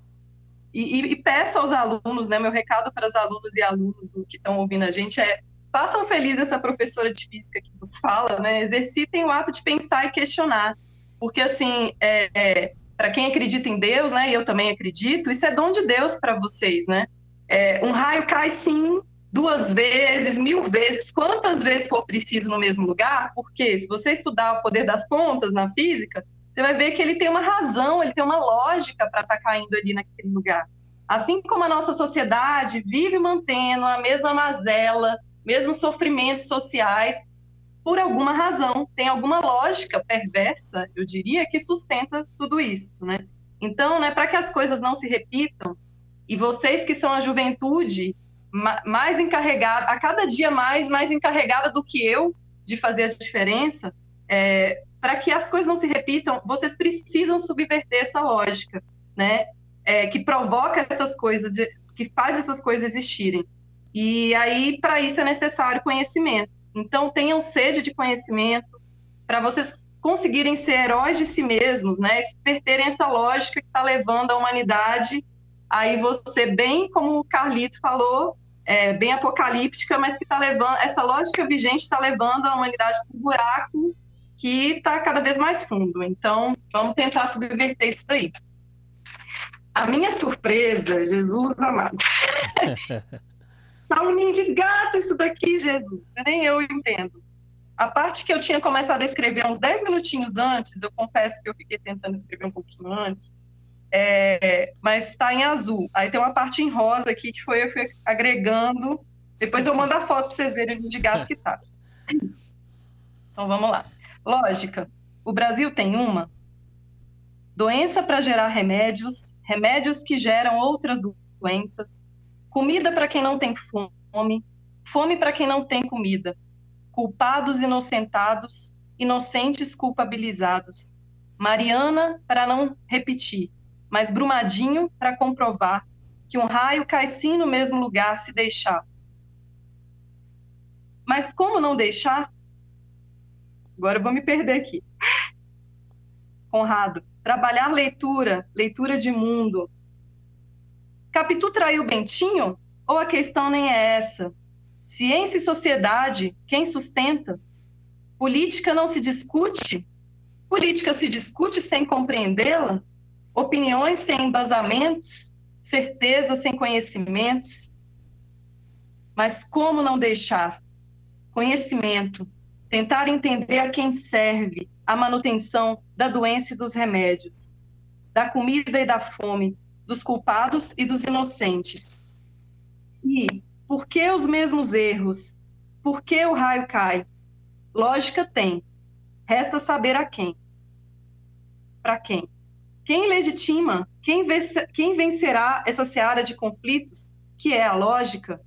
e, e, peço aos alunos, né? Meu recado para os alunos e alunos que estão ouvindo a gente é façam feliz essa professora de física que vos fala, né? Exercitem o ato de pensar e questionar. Porque, assim, é, é, para quem acredita em Deus, né? E eu também acredito, isso é dom de Deus para vocês, né? É, um raio cai sim duas vezes, mil vezes, quantas vezes for preciso no mesmo lugar, porque se você estudar o poder das contas na física, você vai ver que ele tem uma razão, ele tem uma lógica para estar tá caindo ali naquele lugar. Assim como a nossa sociedade vive mantendo a mesma mazela, mesmos sofrimentos sociais, por alguma razão, tem alguma lógica perversa, eu diria, que sustenta tudo isso, né? Então, né, para que as coisas não se repitam, e vocês que são a juventude mais encarregada, a cada dia mais, mais encarregada do que eu de fazer a diferença, é, para que as coisas não se repitam, vocês precisam subverter essa lógica, né? É, que provoca essas coisas, que faz essas coisas existirem. E aí, para isso, é necessário conhecimento. Então, tenham sede de conhecimento para vocês conseguirem ser heróis de si mesmos, né? Subverterem essa lógica que está levando a humanidade. Aí você, bem como o Carlito falou, é, bem apocalíptica, mas que está levando, essa lógica vigente está levando a humanidade para um buraco que está cada vez mais fundo. Então, vamos tentar subverter isso daí. A minha surpresa, Jesus amado. tá um gato isso daqui, Jesus. Nem eu entendo. A parte que eu tinha começado a escrever uns 10 minutinhos antes, eu confesso que eu fiquei tentando escrever um pouquinho antes, é, mas está em azul. Aí tem uma parte em rosa aqui que foi eu fui agregando. Depois eu mando a foto para vocês verem o de gato que tá. Então vamos lá. Lógica. O Brasil tem uma doença para gerar remédios, remédios que geram outras doenças, comida para quem não tem fome, fome para quem não tem comida, culpados inocentados, inocentes culpabilizados. Mariana para não repetir, mas Brumadinho para comprovar que um raio cai sim no mesmo lugar se deixar. Mas como não deixar? Agora eu vou me perder aqui. Conrado, trabalhar leitura, leitura de mundo. Capitu traiu Bentinho? Ou a questão nem é essa? Ciência e sociedade, quem sustenta? Política não se discute? Política se discute sem compreendê-la? opiniões sem embasamentos, certeza sem conhecimentos. Mas como não deixar conhecimento, tentar entender a quem serve a manutenção da doença e dos remédios, da comida e da fome, dos culpados e dos inocentes? E por que os mesmos erros? Por que o raio cai? Lógica tem. Resta saber a quem. Para quem? Quem legitima, quem, quem vencerá essa seara de conflitos, que é a lógica,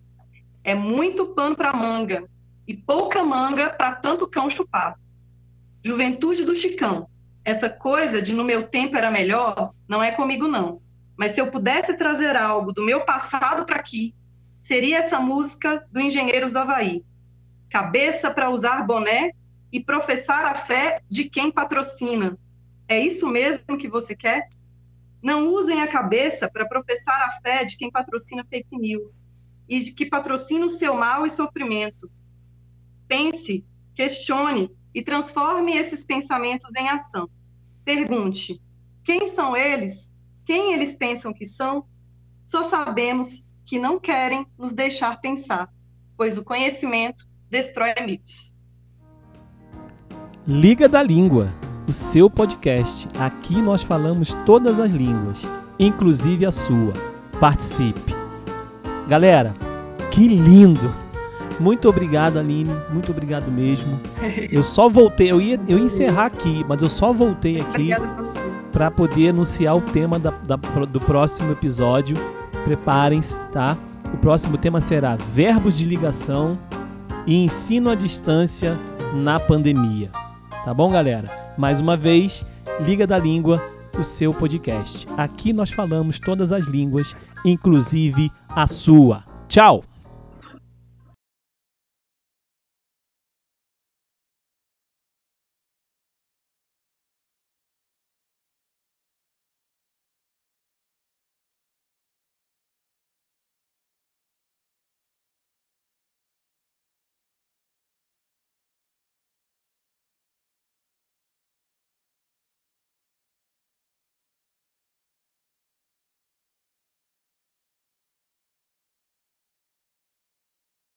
é muito pano para manga e pouca manga para tanto cão chupar. Juventude do Chicão, essa coisa de no meu tempo era melhor, não é comigo não. Mas se eu pudesse trazer algo do meu passado para aqui, seria essa música do Engenheiros do Havaí. Cabeça para usar boné e professar a fé de quem patrocina, é isso mesmo que você quer? Não usem a cabeça para professar a fé de quem patrocina fake news e de que patrocina o seu mal e sofrimento. Pense, questione e transforme esses pensamentos em ação. Pergunte: quem são eles? Quem eles pensam que são? só sabemos que não querem nos deixar pensar, pois o conhecimento destrói mitos. Liga da Língua, o seu podcast. Aqui nós falamos todas as línguas, inclusive a sua. Participe. Galera, que lindo! Muito obrigado, Aline. Muito obrigado mesmo. Eu só voltei, eu ia, eu ia encerrar aqui, mas eu só voltei aqui para poder anunciar o tema da, da, do próximo episódio. Preparem-se, tá? O próximo tema será verbos de ligação e ensino à distância na pandemia. Tá bom, galera? Mais uma vez, Liga da Língua, o seu podcast. Aqui nós falamos todas as línguas, inclusive a sua. Tchau!